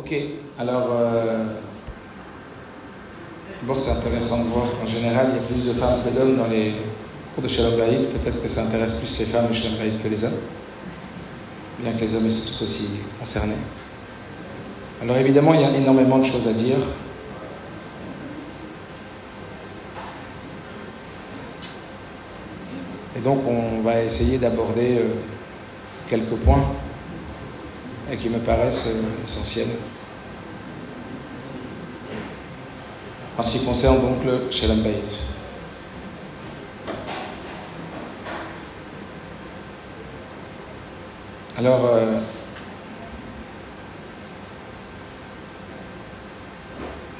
Ok, alors, euh, d'abord c'est intéressant de voir qu'en général il y a plus de femmes que d'hommes dans les cours de Shalom Bayit. Peut-être que ça intéresse plus les femmes de Shalom Bayit que les hommes, bien que les hommes soient tout aussi concernés. Alors évidemment, il y a énormément de choses à dire. Et donc on va essayer d'aborder euh, quelques points et qui me paraissent euh, essentiels. En ce qui concerne donc le Shalom Bayit. Alors, euh,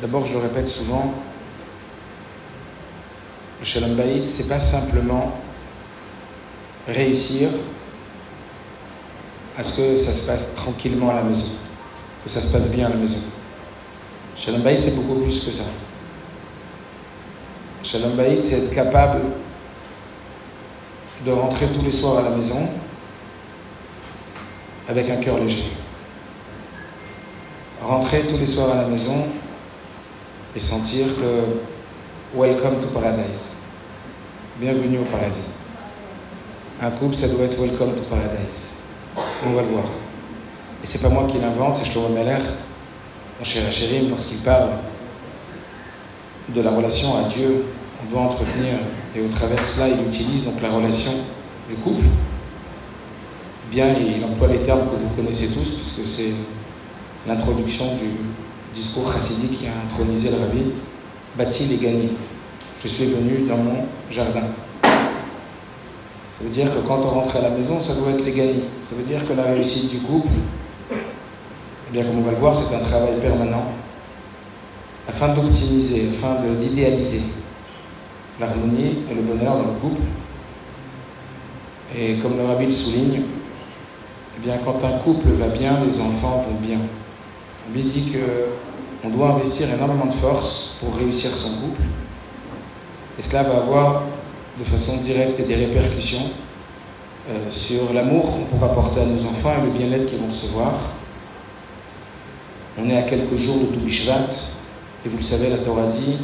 d'abord, je le répète souvent, le Shalom Bayit, c'est pas simplement réussir à ce que ça se passe tranquillement à la maison, que ça se passe bien à la maison. Shalom Bayit, c'est beaucoup plus que ça. Shalom Bayit, c'est être capable de rentrer tous les soirs à la maison avec un cœur léger. Rentrer tous les soirs à la maison et sentir que Welcome to Paradise. Bienvenue au paradis. Un couple, ça doit être Welcome to Paradise. On va le voir. Et c'est pas moi qui l'invente, c'est Shlomo Meller, mon cher Hachérim, lorsqu'il parle de la relation à Dieu on doit entretenir, et au travers cela, il utilise donc la relation du couple. Bien, il emploie les termes que vous connaissez tous, puisque c'est l'introduction du discours chassidique qui a intronisé le rabbi, bâti et gagné. Je suis venu dans mon jardin. Ça veut dire que quand on rentre à la maison, ça doit être les gagnés. Ça veut dire que la réussite du couple, eh bien, comme on va le voir, c'est un travail permanent afin d'optimiser, afin d'idéaliser l'harmonie et le bonheur dans le couple. Et comme le rabbi le souligne, eh bien, quand un couple va bien, les enfants vont bien. On lui dit que on doit investir énormément de force pour réussir son couple. Et cela va avoir de façon directe et des répercussions euh, sur l'amour qu'on pourra porter à nos enfants et le bien-être qu'ils vont recevoir. On est à quelques jours de Toubishvat, et vous le savez, la Torah dit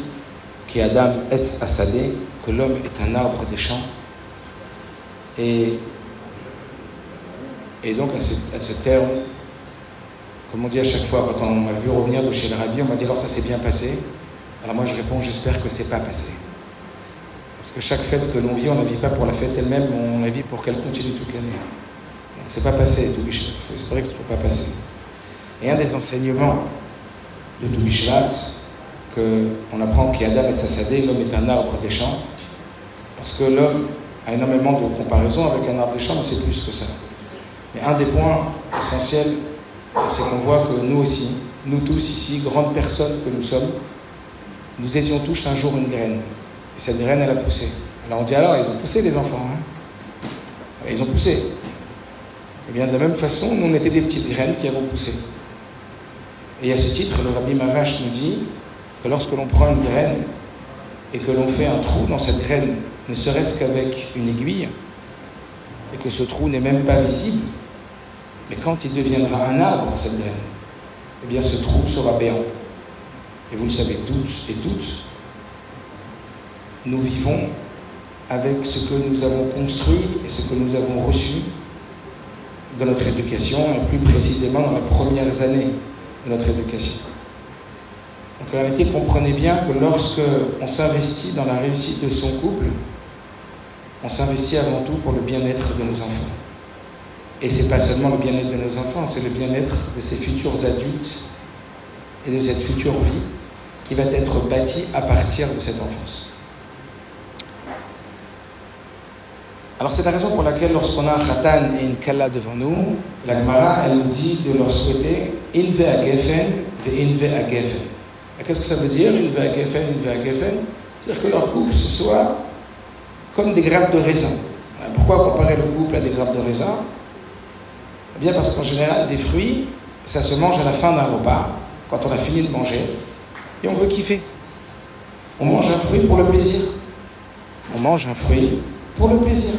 qui Adam Asadeh, que l'homme est un arbre des champs. Et, donc à ce, à ce, terme, comme on dit à chaque fois, quand on m'a vu revenir de chez le rabbi, on m'a dit alors ça s'est bien passé? Alors moi je réponds j'espère que c'est pas passé. Parce que chaque fête que l'on vit, on ne la vit pas pour la fête elle-même, on la vit pour qu'elle continue toute l'année. C'est pas passé, tout Il faut espérer que ce ne soit pas passé. Et un des enseignements de Toubishvat, qu'on apprend qu'Adam est Sassadé, l'homme est un arbre des champs, parce que l'homme a énormément de comparaisons avec un arbre des champs, mais c'est plus que ça. Mais un des points essentiels, c'est qu'on voit que nous aussi, nous tous ici, grandes personnes que nous sommes, nous étions tous un jour une graine. Et cette graine, elle a poussé. Alors on dit alors, ils ont poussé les enfants. Hein ils ont poussé. Et bien de la même façon, nous on était des petites graines qui avons poussé. Et à ce titre, le Rabbi Marash nous dit que lorsque l'on prend une graine et que l'on fait un trou dans cette graine, ne serait-ce qu'avec une aiguille, et que ce trou n'est même pas visible, mais quand il deviendra un arbre, cette graine, eh bien ce trou sera béant. Et vous le savez tous et toutes, nous vivons avec ce que nous avons construit et ce que nous avons reçu dans notre éducation, et plus précisément dans les premières années de notre éducation. Donc en réalité, comprenez bien que lorsque on s'investit dans la réussite de son couple, on s'investit avant tout pour le bien-être de nos enfants. Et c'est pas seulement le bien-être de nos enfants, c'est le bien-être de ces futurs adultes et de cette future vie qui va être bâtie à partir de cette enfance. Alors c'est la raison pour laquelle lorsqu'on a un khatan et une kalla devant nous, la Gemara, elle nous dit de leur souhaiter inve à gefen et inve à gefen. Qu'est-ce que ça veut dire inve à gefen, inve à gefen? C'est-à-dire que leur couple ce soit comme des grappes de raisin. Pourquoi comparer le couple à des grappes de raisin? Eh bien parce qu'en général, des fruits, ça se mange à la fin d'un repas, quand on a fini de manger, et on veut kiffer. On mange un fruit pour le plaisir. On mange un fruit pour le plaisir.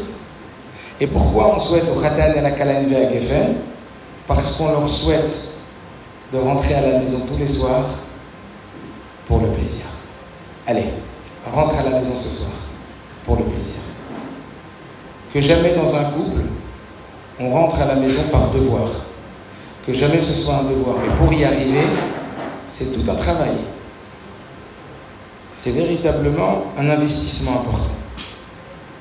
Et pourquoi on souhaite au Khatan et à la Kalanve à Geffen? Parce qu'on leur souhaite de rentrer à la maison tous les soirs pour le plaisir. Allez, rentre à la maison ce soir pour le plaisir. Que jamais dans un couple, on rentre à la maison par devoir. Que jamais ce soit un devoir. Mais pour y arriver, c'est tout un travail. C'est véritablement un investissement important.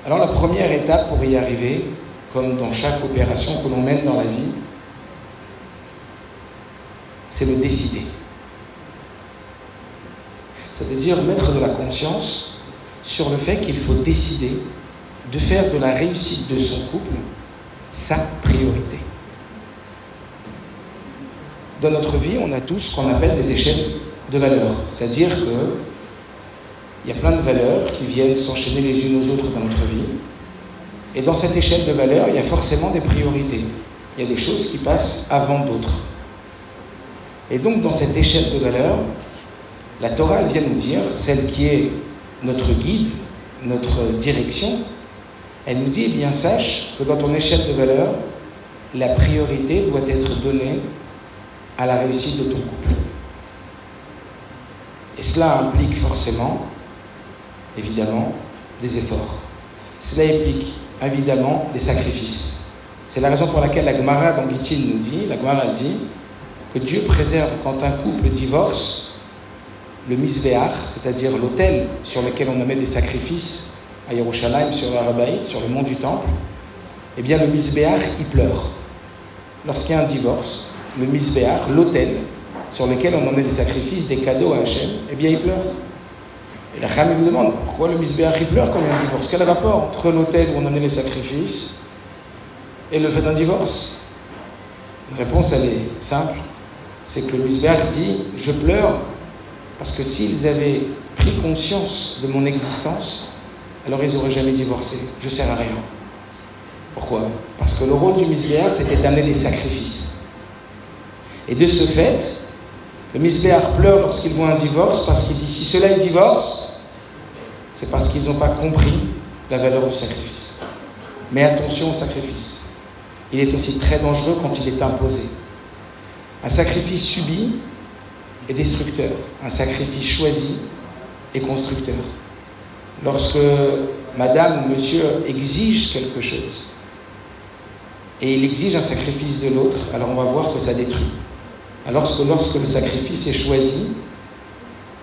Alors la première étape pour y arriver, comme dans chaque opération que l'on mène dans la vie, c'est le décider. Ça veut dire mettre de la conscience sur le fait qu'il faut décider de faire de la réussite de son couple sa priorité. Dans notre vie, on a tous ce qu'on appelle des échelles de valeurs. C'est-à-dire que il y a plein de valeurs qui viennent s'enchaîner les unes aux autres dans notre vie. Et dans cette échelle de valeurs, il y a forcément des priorités. Il y a des choses qui passent avant d'autres. Et donc, dans cette échelle de valeurs, la Torah vient nous dire, celle qui est notre guide, notre direction, elle nous dit, eh bien, sache que dans ton échelle de valeurs, la priorité doit être donnée à la réussite de ton couple. Et cela implique forcément, évidemment, des efforts. Cela implique évidemment des sacrifices. C'est la raison pour laquelle la Gemara dans nous dit, la Gemara dit, que Dieu préserve quand un couple divorce le misbéach, c'est-à-dire l'autel sur lequel on met des sacrifices à Yerushalayim, sur le sur le mont du Temple, eh bien le misbéach, il pleure. Lorsqu'il y a un divorce, le misbéach, l'autel sur lequel on met des sacrifices, des cadeaux à Hachem, eh bien il pleure. Et la femme nous demande pourquoi le misbéach pleure quand il y a un divorce? Quel rapport entre l'autel où on met les sacrifices et le fait d'un divorce? La réponse, elle est simple. C'est que le misbéach dit Je pleure parce que s'ils avaient pris conscience de mon existence, alors ils n'auraient jamais divorcé. Je ne sers à rien. Pourquoi? Parce que le rôle du misbéar, c'était d'amener des sacrifices. Et de ce fait, le misbéar pleure lorsqu'il voit un divorce parce qu'il dit si cela est divorce, c'est parce qu'ils n'ont pas compris la valeur du sacrifice. Mais attention au sacrifice. Il est aussi très dangereux quand il est imposé. Un sacrifice subi, est destructeur, un sacrifice choisi est constructeur. Lorsque madame ou monsieur exige quelque chose, et il exige un sacrifice de l'autre, alors on va voir que ça détruit. Alors que lorsque le sacrifice est choisi,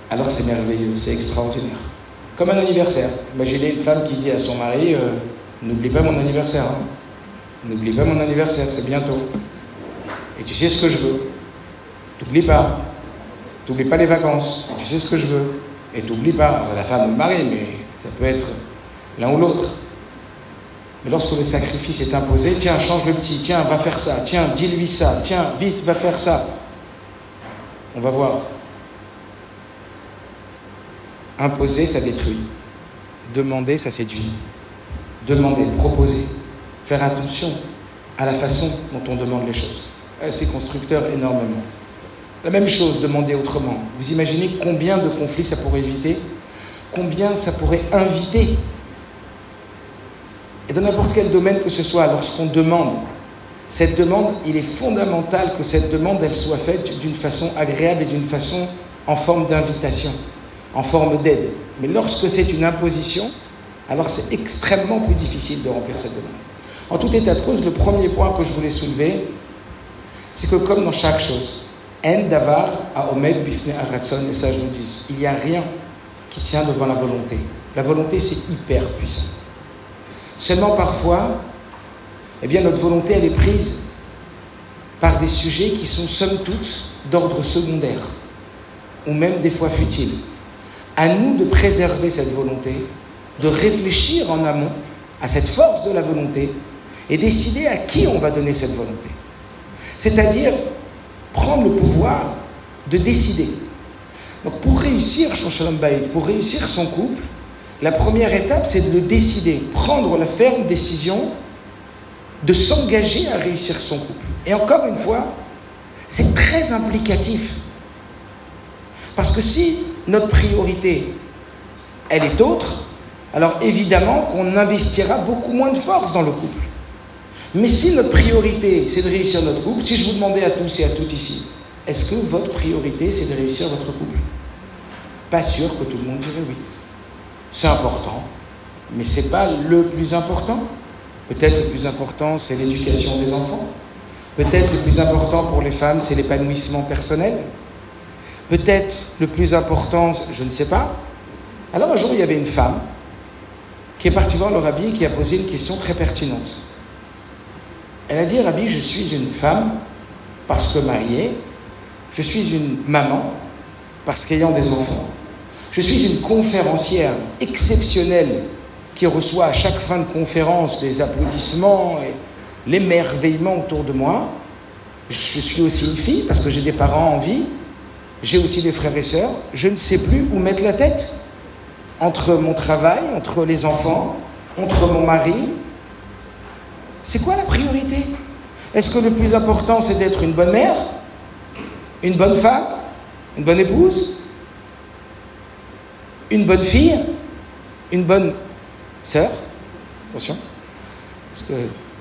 alors c'est merveilleux, c'est extraordinaire. Comme un anniversaire. Imaginez une femme qui dit à son mari euh, N'oublie pas mon anniversaire. Hein. N'oublie pas mon anniversaire, c'est bientôt. Et tu sais ce que je veux. N'oublie pas. T'oublies pas les vacances, tu sais ce que je veux. Et t'oublies pas, la femme ou le mari, mais ça peut être l'un ou l'autre. Mais lorsque le sacrifice est imposé, tiens, change le petit, tiens, va faire ça, tiens, dis-lui ça, tiens, vite, va faire ça. On va voir. Imposer, ça détruit. Demander, ça séduit. Demander, proposer. Faire attention à la façon dont on demande les choses. C'est constructeur énormément. La même chose, demandée autrement. Vous imaginez combien de conflits ça pourrait éviter? Combien ça pourrait inviter? Et dans n'importe quel domaine que ce soit, lorsqu'on demande, cette demande, il est fondamental que cette demande, soit faite d'une façon agréable et d'une façon en forme d'invitation, en forme d'aide. Mais lorsque c'est une imposition, alors c'est extrêmement plus difficile de remplir cette demande. En tout état de cause, le premier point que je voulais soulever, c'est que comme dans chaque chose, en davar a omed bifne aratson, les sages nous disent, il n'y a rien qui tient devant la volonté. La volonté, c'est hyper puissant. Seulement parfois, eh bien, notre volonté, elle est prise par des sujets qui sont somme toute d'ordre secondaire, ou même des fois futiles. À nous de préserver cette volonté, de réfléchir en amont à cette force de la volonté et décider à qui on va donner cette volonté. C'est-à-dire prendre le pouvoir de décider. Donc pour réussir son shalom bayit, pour réussir son couple, la première étape c'est de le décider, prendre la ferme décision de s'engager à réussir son couple. Et encore une fois, c'est très implicatif. Parce que si notre priorité, elle est autre, alors évidemment qu'on investira beaucoup moins de force dans le couple. Mais si notre priorité, c'est de réussir notre couple, si je vous demandais à tous et à toutes ici, est-ce que votre priorité, c'est de réussir votre couple? Pas sûr que tout le monde dirait oui. C'est important, mais ce n'est pas le plus important. Peut-être le plus important, c'est l'éducation des enfants. Peut-être le plus important pour les femmes, c'est l'épanouissement personnel. Peut-être le plus important, je ne sais pas. Alors un jour, il y avait une femme qui est partie voir le rabbi et qui a posé une question très pertinente. Elle a dit, Rabbi, je suis une femme parce que mariée, je suis une maman parce qu'ayant des enfants, je suis une conférencière exceptionnelle qui reçoit à chaque fin de conférence des applaudissements et l'émerveillement autour de moi. Je suis aussi une fille parce que j'ai des parents en vie. J'ai aussi des frères et sœurs. Je ne sais plus où mettre la tête. Entre mon travail, entre les enfants, entre mon mari. C'est quoi la priorité? Est-ce que le plus important c'est d'être une bonne mère? Une bonne femme? Une bonne épouse? Une bonne fille? Une bonne sœur? Attention. Parce que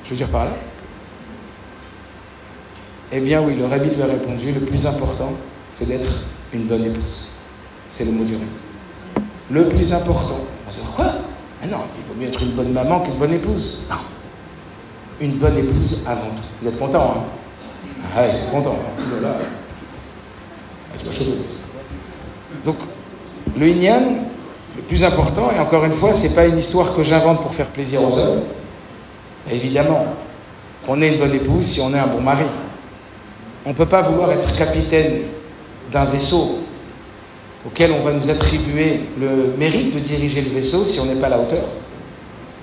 je veux dire par là Eh bien oui, le rabbi lui a répondu, le plus important, c'est d'être une bonne épouse. C'est le mot du rabbi. Le plus important. On se dit, quoi? Ah non, il vaut mieux être une bonne maman qu'une bonne épouse. Non. Une bonne épouse avant tout. Vous êtes content, hein? Ah oui, c'est content. Hein ah, Donc, le Inyan, le plus important, et encore une fois, c'est pas une histoire que j'invente pour faire plaisir aux hommes. Évidemment, qu'on ait une bonne épouse si on est un bon mari. On ne peut pas vouloir être capitaine d'un vaisseau auquel on va nous attribuer le mérite de diriger le vaisseau si on n'est pas à la hauteur.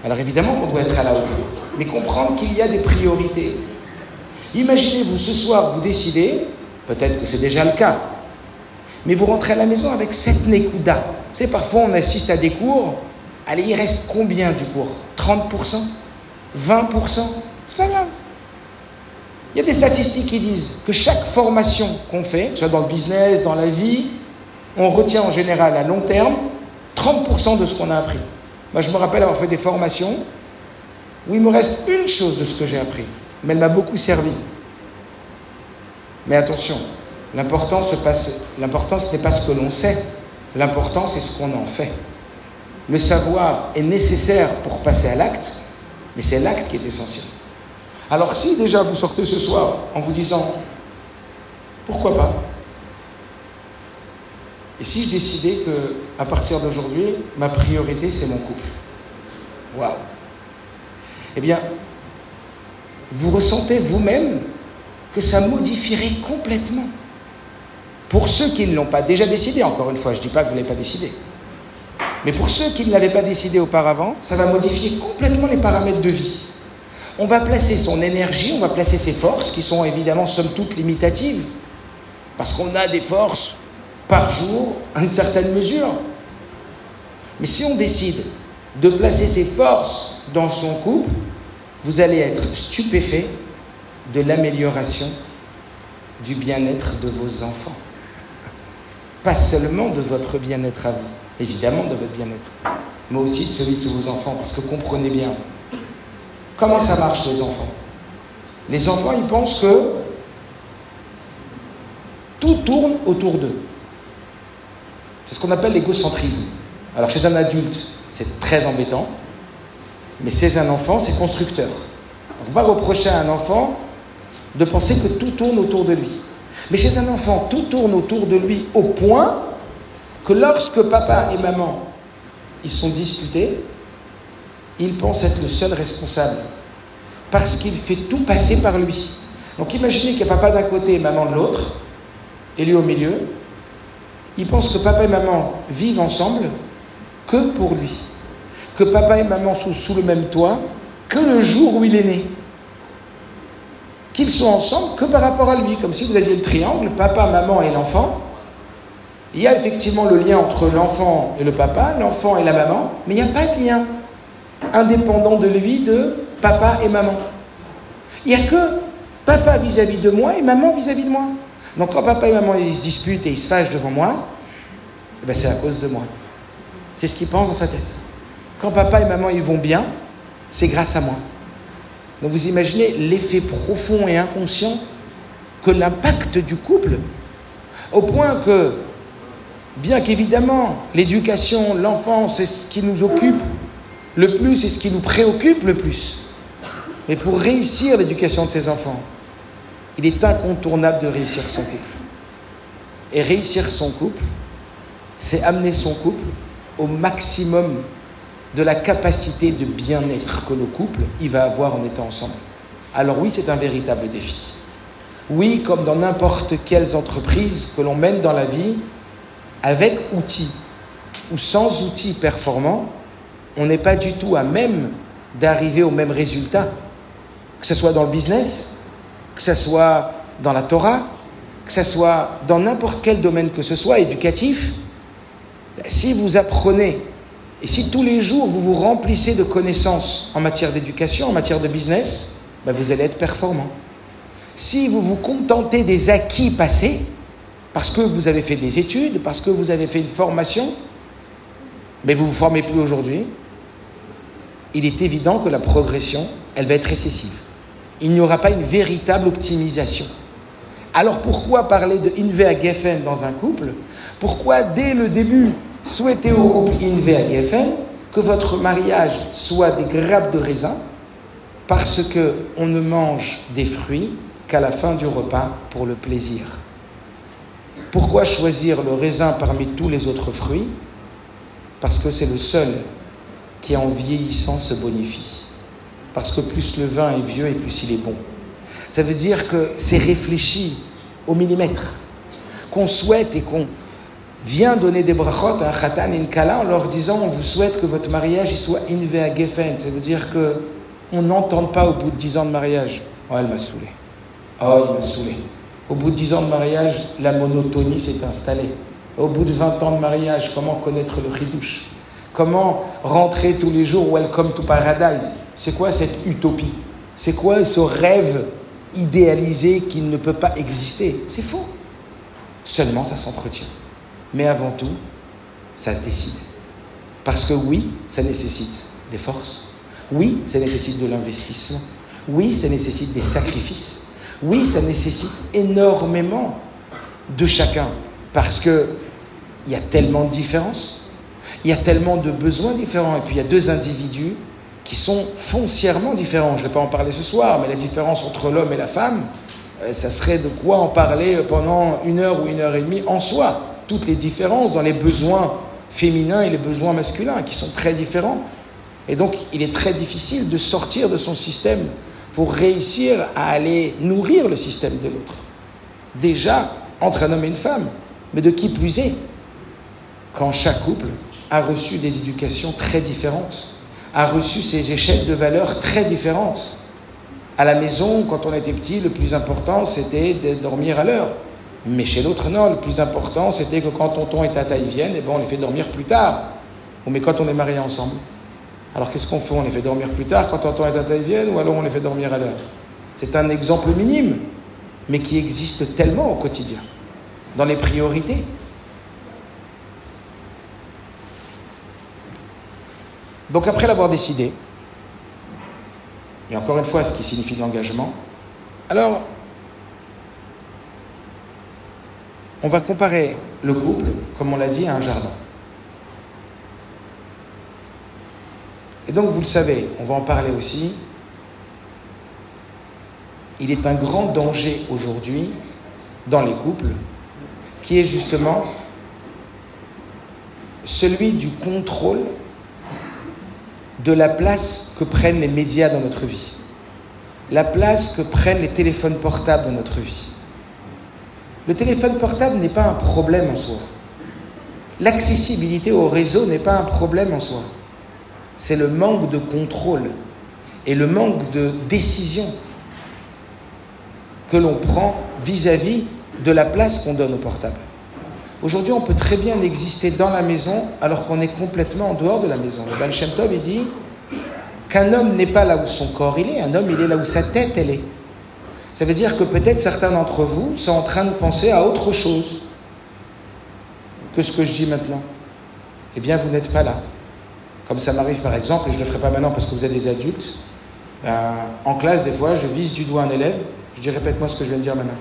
Alors évidemment qu'on doit être à la hauteur, mais comprendre qu'il y a des priorités. Imaginez-vous ce soir, vous décidez, peut-être que c'est déjà le cas, mais vous rentrez à la maison avec sept nekuda. Vous savez, parfois on assiste à des cours, allez, il reste combien du cours? 30% 20%, c'est pas grave. Il y a des statistiques qui disent que chaque formation qu'on fait, soit dans le business, dans la vie, on retient en général à long terme 30% de ce qu'on a appris. Moi, je me rappelle avoir fait des formations où il me reste une chose de ce que j'ai appris, mais elle m'a beaucoup servi. Mais attention, l'important, ce n'est pas ce que l'on sait, l'important, c'est ce qu'on en fait. Le savoir est nécessaire pour passer à l'acte, mais c'est l'acte qui est essentiel. Alors si déjà vous sortez ce soir en vous disant, pourquoi pas? Et si je décidais que, à partir d'aujourd'hui, ma priorité, c'est mon couple? Waouh Eh bien, vous ressentez vous-même que ça modifierait complètement. Pour ceux qui ne l'ont pas déjà décidé, encore une fois, je ne dis pas que vous ne l'avez pas décidé, mais pour ceux qui ne l'avaient pas décidé auparavant, ça va modifier complètement les paramètres de vie. On va placer son énergie, on va placer ses forces, qui sont évidemment somme toute limitatives, parce qu'on a des forces par jour à une certaine mesure. Mais si on décide de placer ses forces dans son couple, vous allez être stupéfait de l'amélioration du bien-être de vos enfants. Pas seulement de votre bien-être à vous évidemment de votre bien-être, mais aussi de celui de vos enfants, parce que comprenez bien, comment ça marche les enfants? Les enfants, ils pensent que tout tourne autour d'eux. C'est ce qu'on appelle l'égocentrisme. Alors chez un adulte, c'est très embêtant, mais chez un enfant, c'est constructeur. On va reprocher à un enfant de penser que tout tourne autour de lui. Mais chez un enfant, tout tourne autour de lui au point que lorsque papa et maman ils sont disputés, il pense être le seul responsable parce qu'il fait tout passer par lui. Donc imaginez qu'il y a papa d'un côté et maman de l'autre, et lui au milieu. Il pense que papa et maman vivent ensemble que pour lui. Que papa et maman sont sous le même toit que le jour où il est né. Qu'ils sont ensemble que par rapport à lui, comme si vous aviez le triangle, papa, maman et l'enfant, il y a effectivement le lien entre l'enfant et le papa, l'enfant et la maman, mais il n'y a pas de lien indépendant de lui de papa et maman. Il n'y a que papa vis-à-vis de moi et maman vis-à-vis de moi. Donc quand papa et maman ils se disputent et ils se fâchent devant moi, eh ben, c'est à cause de moi. C'est ce qu'il pense dans sa tête. Quand papa et maman ils vont bien, c'est grâce à moi. Donc vous imaginez l'effet profond et inconscient que l'impact du couple, au point que, bien qu'évidemment, l'éducation, l'enfance, c'est ce qui nous occupe le plus et ce qui nous préoccupe le plus. Mais pour réussir l'éducation de ses enfants, il est incontournable de réussir son couple. Et réussir son couple, c'est amener son couple au maximum de la capacité de bien-être que le couple il va avoir en étant ensemble. Alors oui, c'est un véritable défi. Oui, comme dans n'importe quelles entreprises que l'on mène dans la vie, avec outils ou sans outils performants, on n'est pas du tout à même d'arriver au même résultat, que ce soit dans le business, que ce soit dans la Torah, que ce soit dans n'importe quel domaine que ce soit, éducatif. Si vous apprenez et si tous les jours vous vous remplissez de connaissances en matière d'éducation, en matière de business, ben vous allez être performant. Si vous vous contentez des acquis passés, parce que vous avez fait des études, parce que vous avez fait une formation, mais vous ne vous formez plus aujourd'hui, il est évident que la progression, elle va être récessive. Il n'y aura pas une véritable optimisation. Alors pourquoi parler de Inve Geffen dans un couple? Pourquoi dès le début souhaiter au couple Inve Geffen que votre mariage soit des grappes de raisin parce que on ne mange des fruits qu'à la fin du repas pour le plaisir? Pourquoi choisir le raisin parmi tous les autres fruits? Parce que c'est le seul qui en vieillissant se bonifie. Parce que plus le vin est vieux et plus il est bon. Ça veut dire que c'est réfléchi au millimètre. Qu'on souhaite et qu'on vient donner des brachot à un khatan et une kala en leur disant on vous souhaite que votre mariage soit inve à gefen. Ça veut dire que on n'entend pas au bout de dix ans de mariage. Oh, elle m'a saoulé. Oh, il m'a saoulé. Au bout de dix ans de mariage, la monotonie s'est installée. Au bout de 20 ans de mariage, comment connaître le chidouche? Comment rentrer tous les jours Welcome to Paradise? C'est quoi cette utopie? C'est quoi ce rêve idéalisé qui ne peut pas exister? C'est faux. Seulement, ça s'entretient. Mais avant tout, ça se décide. Parce que oui, ça nécessite des forces. Oui, ça nécessite de l'investissement. Oui, ça nécessite des sacrifices. Oui, ça nécessite énormément de chacun. Parce qu'il y a tellement de différences il y a tellement de besoins différents. Et puis il y a deux individus qui sont foncièrement différents. Je ne vais pas en parler ce soir, mais la différence entre l'homme et la femme, euh, ça serait de quoi en parler pendant une heure ou une heure et demie en soi. Toutes les différences dans les besoins féminins et les besoins masculins qui sont très différents. Et donc il est très difficile de sortir de son système pour réussir à aller nourrir le système de l'autre. Déjà entre un homme et une femme, mais de qui plus est, quand chaque couple a reçu des éducations très différentes, a reçu ses échelles de valeurs très différentes. À la maison, quand on était petit, le plus important, c'était de dormir à l'heure. Mais chez l'autre, non, le plus important, c'était que quand tonton et tata y viennent, eh ben, on les fait dormir plus tard. Ou mais quand on est mariés ensemble. Alors qu'est-ce qu'on fait? On les fait dormir plus tard quand tonton et tata y viennent, ou alors on les fait dormir à l'heure? C'est un exemple minime, mais qui existe tellement au quotidien, dans les priorités. Donc après l'avoir décidé, et encore une fois ce qui signifie l'engagement, alors on va comparer le couple, comme on l'a dit, à un jardin. Et donc vous le savez, on va en parler aussi, il est un grand danger aujourd'hui dans les couples qui est justement celui du contrôle de la place que prennent les médias dans notre vie, la place que prennent les téléphones portables dans notre vie. Le téléphone portable n'est pas un problème en soi. L'accessibilité au réseau n'est pas un problème en soi. C'est le manque de contrôle et le manque de décision que l'on prend vis-à-vis de la place qu'on donne au portable. Aujourd'hui, on peut très bien exister dans la maison alors qu'on est complètement en dehors de la maison. Le Baal Shem Tov, il dit qu'un homme n'est pas là où son corps il est, un homme il est là où sa tête elle est. Ça veut dire que peut-être certains d'entre vous sont en train de penser à autre chose que ce que je dis maintenant. Eh bien, vous n'êtes pas là. Comme ça m'arrive par exemple, et je ne le ferai pas maintenant parce que vous êtes des adultes, ben, en classe, des fois, je vise du doigt un élève, je dis répète-moi ce que je viens de dire maintenant.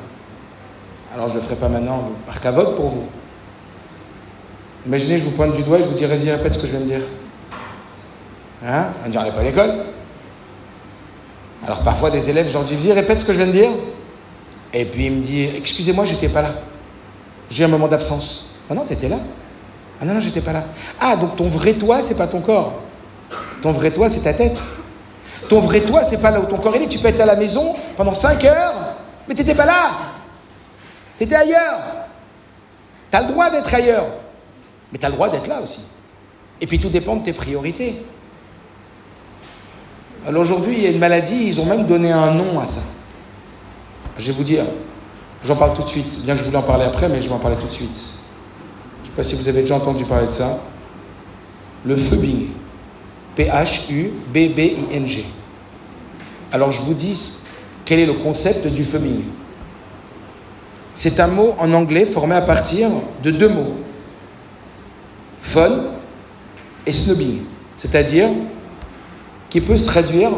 Alors je ne le ferai pas maintenant par cavote pour vous. Imaginez, je vous pointe du doigt et je vous dis, vas-y, répète ce que je viens de dire. Hein? On ne pas à l'école. Alors parfois, des élèves, je leur dis, vas-y, répète ce que je viens de dire. Et puis il me dit, excusez-moi, j'étais pas là. J'ai un moment d'absence. Ah non, tu étais là. Ah non, non, j'étais pas là. Ah, donc ton vrai toi, c'est pas ton corps. Ton vrai toi, c'est ta tête. Ton vrai toi, c'est pas là où ton corps est. Tu peux être à la maison pendant 5 heures, mais tu n'étais pas là. Tu étais ailleurs. Tu as le droit d'être ailleurs. Mais tu as le droit d'être là aussi. Et puis tout dépend de tes priorités. Alors aujourd'hui, il y a une maladie, ils ont même donné un nom à ça. Je vais vous dire, j'en parle tout de suite, bien que je voulais en parler après, mais je vais en parler tout de suite. Je ne sais pas si vous avez déjà entendu parler de ça. Le phubbing. P-H-U-B-B-I-N-G. Alors je vous dis quel est le concept du phubbing. C'est un mot en anglais formé à partir de deux mots. Fun et snubbing. C'est-à-dire qui peut se traduire,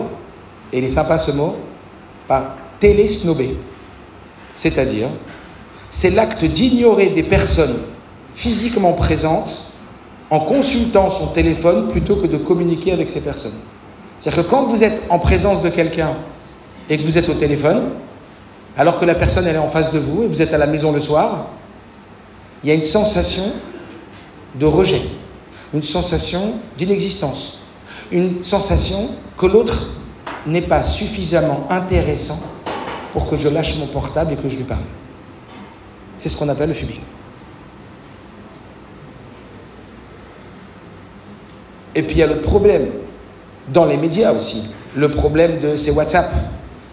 et il est sympa ce mot, par télésnobé. C'est-à-dire, c'est l'acte d'ignorer des personnes physiquement présentes en consultant son téléphone plutôt que de communiquer avec ces personnes. C'est-à-dire que quand vous êtes en présence de quelqu'un et que vous êtes au téléphone, alors que la personne elle est en face de vous et vous êtes à la maison le soir, il y a une sensation de rejet, une sensation d'inexistence, une sensation que l'autre n'est pas suffisamment intéressant pour que je lâche mon portable et que je lui parle. C'est ce qu'on appelle le fubing. Et puis il y a le problème dans les médias aussi, le problème de ces WhatsApp,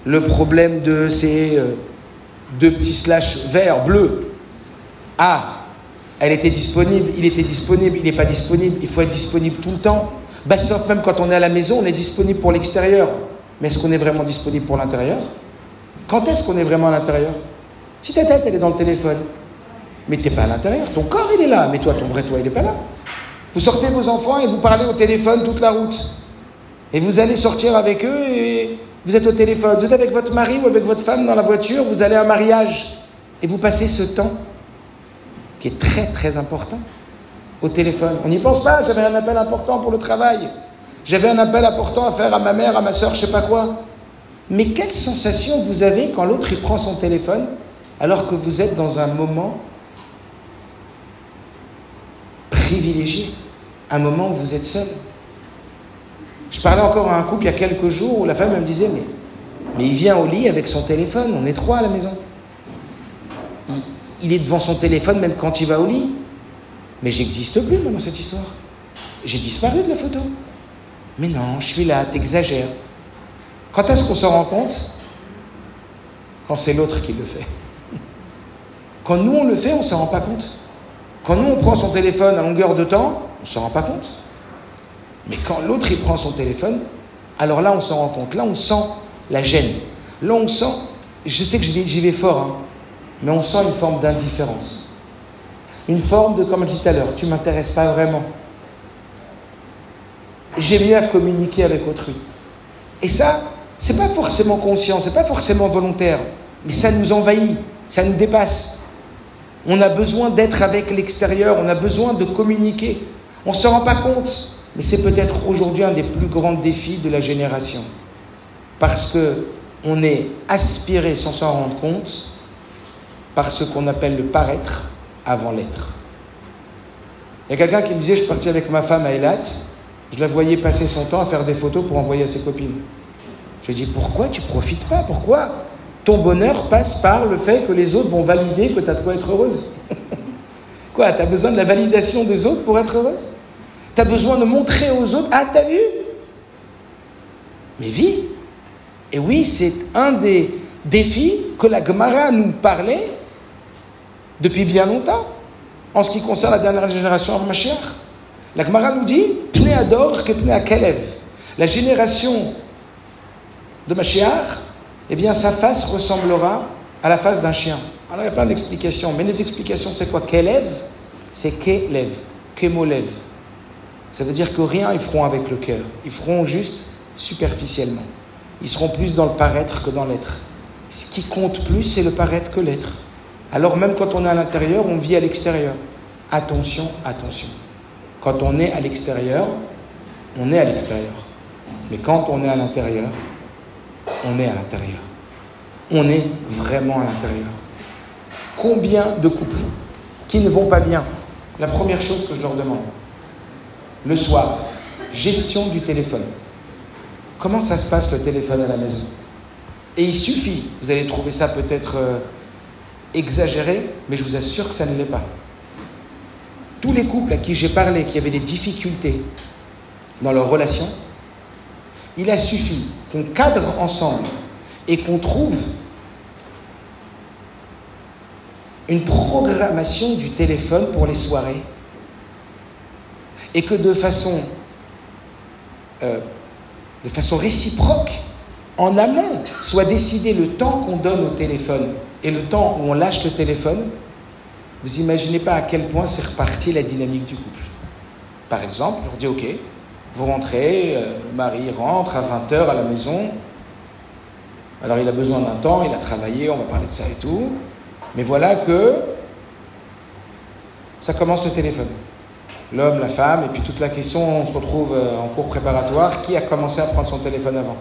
le problème de ces euh, deux petits slash verts, bleus. Ah, elle était disponible, il était disponible, il n'est pas disponible, il faut être disponible tout le temps. Bah, sauf même quand on est à la maison, on est disponible pour l'extérieur. Mais est-ce qu'on est vraiment disponible pour l'intérieur? Quand est-ce qu'on est vraiment à l'intérieur? Si ta tête, elle est dans le téléphone, mais tu n'es pas à l'intérieur, ton corps, il est là, mais toi, ton vrai toi, il n'est pas là. Vous sortez vos enfants et vous parlez au téléphone toute la route. Et vous allez sortir avec eux et vous êtes au téléphone. Vous êtes avec votre mari ou avec votre femme dans la voiture, vous allez à un mariage. Et vous passez ce temps qui est très très important au téléphone. On n'y pense pas, j'avais un appel important pour le travail. J'avais un appel important à faire à ma mère, à ma soeur, je sais pas quoi. Mais quelle sensation vous avez quand l'autre prend son téléphone alors que vous êtes dans un moment privilégié, un moment où vous êtes seul? Je parlais encore à un couple il y a quelques jours où la femme me disait mais, mais il vient au lit avec son téléphone, on est trois à la maison. Il est devant son téléphone même quand il va au lit. Mais j'existe plus dans cette histoire. J'ai disparu de la photo. Mais non, je suis là, t'exagères. Quand est-ce qu'on se rend compte? Quand c'est l'autre qui le fait. Quand nous on le fait, on ne se rend pas compte. Quand nous, on prend son téléphone à longueur de temps, on ne se rend pas compte. Mais quand l'autre, il prend son téléphone, alors là, on s'en rend compte. Là, on sent la gêne. Là, on sent, je sais que j'y vais, fort, hein, mais on sent une forme d'indifférence. Une forme de, comme je disais tout à l'heure, tu ne m'intéresses pas vraiment. J'ai mieux à communiquer avec autrui. Et ça, c'est pas forcément conscient, c'est pas forcément volontaire, mais ça nous envahit, ça nous dépasse. On a besoin d'être avec l'extérieur, on a besoin de communiquer. On ne se rend pas compte, mais c'est peut-être aujourd'hui un des plus grands défis de la génération. Parce que on est aspiré sans s'en rendre compte par ce qu'on appelle le paraître avant l'être. Il y a quelqu'un qui me disait, je suis parti avec ma femme à Elat, je la voyais passer son temps à faire des photos pour envoyer à ses copines. Je lui dit, pourquoi tu profites pas? Pourquoi ton bonheur passe par le fait que les autres vont valider que tu as de quoi être heureuse? quoi, tu as besoin de la validation des autres pour être heureuse? Tu as besoin de montrer aux autres, ah, t'as vu? Mais vis. Et oui, c'est un des défis que la Gemara nous parlait depuis bien longtemps, en ce qui concerne la dernière génération Mashiach. La Gemara nous dit, Pne Ador, Pne Kelev. La génération de Mashiach eh bien sa face ressemblera à la face d'un chien. Alors il y a plein d'explications, mais les explications c'est quoi? Qu'élève C'est qu'élève, qu'émolève. Ça veut dire que rien ils feront avec le cœur, ils feront juste superficiellement. Ils seront plus dans le paraître que dans l'être. Ce qui compte plus, c'est le paraître que l'être. Alors même quand on est à l'intérieur, on vit à l'extérieur. Attention, attention. Quand on est à l'extérieur, on est à l'extérieur. Mais quand on est à l'intérieur, on est à l'intérieur. On est vraiment à l'intérieur. Combien de couples qui ne vont pas bien? La première chose que je leur demande, le soir, gestion du téléphone. Comment ça se passe le téléphone à la maison? Et il suffit, vous allez trouver ça peut-être euh, exagéré, mais je vous assure que ça ne l'est pas. Tous les couples à qui j'ai parlé qui avaient des difficultés dans leur relation, il a suffi qu'on cadre ensemble et qu'on trouve une programmation du téléphone pour les soirées et que de façon, euh, de façon réciproque, en amont, soit décidé le temps qu'on donne au téléphone et le temps où on lâche le téléphone, vous imaginez pas à quel point c'est reparti la dynamique du couple. Par exemple, on dit ok, vous rentrez, euh, Marie rentre à 20h à la maison, alors il a besoin d'un temps, il a travaillé, on va parler de ça et tout, mais voilà que ça commence le téléphone. L'homme, la femme, et puis toute la question, on se retrouve euh, en cours préparatoire, qui a commencé à prendre son téléphone avant?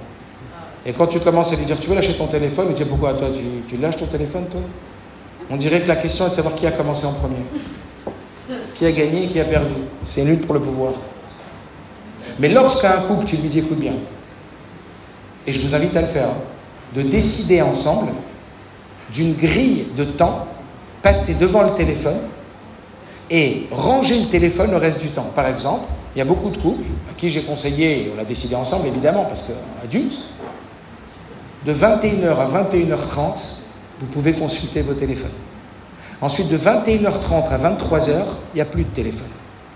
Et quand tu commences à lui dire, tu veux lâcher ton téléphone, il dit, pourquoi toi, tu, lâches ton téléphone, toi? On dirait que la question est de savoir qui a commencé en premier. Qui a gagné et qui a perdu. C'est une lutte pour le pouvoir. Mais lorsqu'un couple, tu lui dis, écoute bien, et je vous invite à le faire, de décider ensemble d'une grille de temps passé devant le téléphone et ranger le téléphone le reste du temps. Par exemple, il y a beaucoup de couples à qui j'ai conseillé, on l'a décidé ensemble évidemment, parce qu'adultes, de 21h à 21h30, vous pouvez consulter vos téléphones. Ensuite, de 21h30 à 23h, il n'y a plus de téléphone.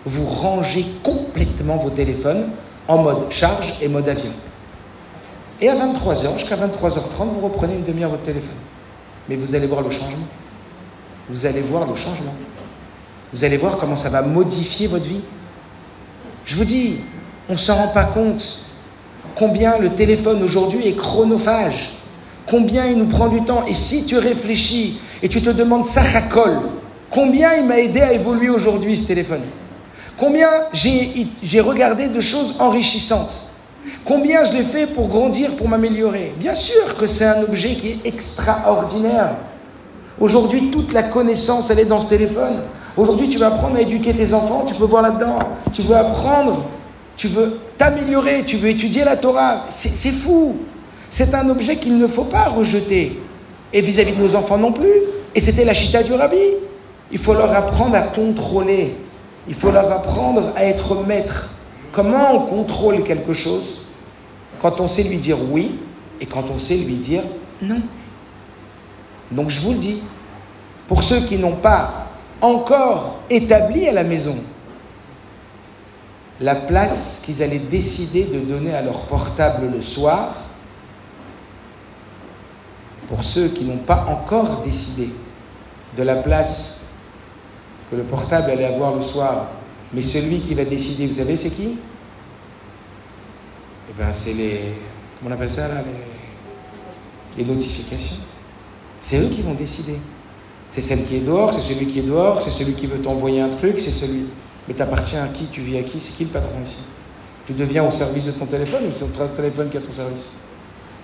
Vous rangez complètement vos téléphones en mode charge et mode avion. Et à 23h, jusqu'à 23h30, vous reprenez une demi-heure votre téléphone. Mais vous allez voir le changement. Vous allez voir le changement. Vous allez voir comment ça va modifier votre vie. Je vous dis, on ne s'en rend pas compte combien le téléphone aujourd'hui est chronophage, combien il nous prend du temps. Et si tu réfléchis et tu te demandes ça racole, combien il m'a aidé à évoluer aujourd'hui ce téléphone Combien j'ai regardé de choses enrichissantes Combien je l'ai fait pour grandir, pour m'améliorer Bien sûr que c'est un objet qui est extraordinaire. Aujourd'hui, toute la connaissance, elle est dans ce téléphone. Aujourd'hui, tu veux apprendre à éduquer tes enfants, tu peux voir là-dedans. Tu veux apprendre, tu veux t'améliorer, tu veux étudier la Torah. C'est fou. C'est un objet qu'il ne faut pas rejeter. Et vis-à-vis de nos enfants non plus. Et c'était la chita du rabbi. Il faut leur apprendre à contrôler. Il faut leur apprendre à être maître. Comment on contrôle quelque chose? Quand on sait lui dire oui et quand on sait lui dire non. Donc je vous le dis, pour ceux qui n'ont pas encore établi à la maison la place qu'ils allaient décider de donner à leur portable le soir, pour ceux qui n'ont pas encore décidé de la place que le portable allait avoir le soir, mais celui qui va décider, vous savez, c'est qui? Eh bien, c'est les. Comment on appelle ça là les, notifications. C'est eux qui vont décider. C'est celle qui est dehors, c'est celui qui est dehors, c'est celui qui veut t'envoyer un truc, c'est celui. Mais t'appartiens à qui? Tu vis à qui? C'est qui le patron ici? Tu deviens au service de ton téléphone ou c'est ton téléphone qui est à ton service?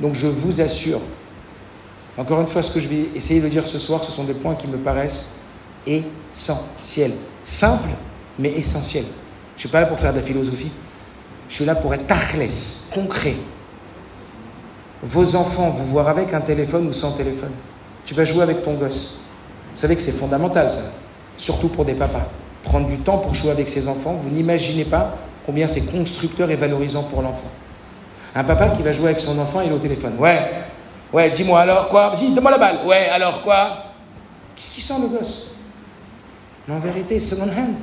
Donc je vous assure, encore une fois, ce que je vais essayer de dire ce soir, ce sont des points qui me paraissent essentiels. Simples, mais essentiels. Je ne suis pas là pour faire de la philosophie. Je suis là pour être tachles, concret. Vos enfants vous voir avec un téléphone ou sans téléphone. Tu vas jouer avec ton gosse. Vous savez que c'est fondamental, ça. Surtout pour des papas. Prendre du temps pour jouer avec ses enfants, vous n'imaginez pas combien c'est constructeur et valorisant pour l'enfant. Un papa qui va jouer avec son enfant, il est au téléphone. Ouais, ouais, dis-moi alors quoi? Vas-y, donne-moi la balle. Ouais, alors quoi? Qu'est-ce qui sent le gosse? Mais en vérité, second hand.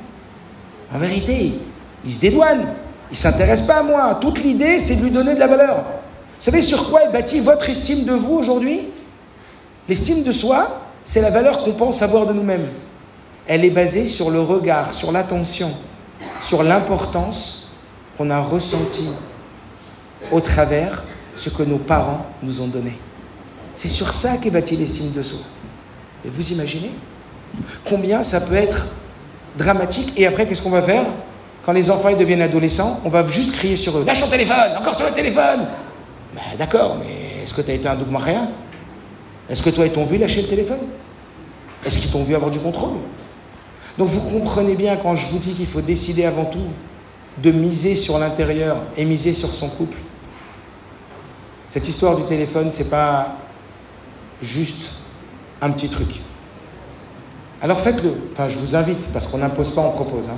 En vérité, il se dédouane. Il ne s'intéresse pas à moi. Toute l'idée, c'est de lui donner de la valeur. Vous savez sur quoi est bâtie votre estime de vous aujourd'hui? L'estime de soi, c'est la valeur qu'on pense avoir de nous-mêmes. Elle est basée sur le regard, sur l'attention, sur l'importance qu'on a ressentie au travers ce que nos parents nous ont donné. C'est sur ça qu'est bâtie l'estime de soi. Et vous imaginez combien ça peut être dramatique Et après, qu'est-ce qu'on va faire? Quand les enfants deviennent adolescents, on va juste crier sur eux. Lâche ton téléphone, encore sur le téléphone ben, D'accord, mais est-ce que tu as été un rien? Est-ce que toi, ils t'ont vu lâcher le téléphone? Est-ce qu'ils t'ont vu avoir du contrôle? Donc vous comprenez bien quand je vous dis qu'il faut décider avant tout de miser sur l'intérieur et miser sur son couple. Cette histoire du téléphone, c'est pas juste un petit truc. Alors faites-le. Enfin, je vous invite, parce qu'on n'impose pas, on propose. Hein.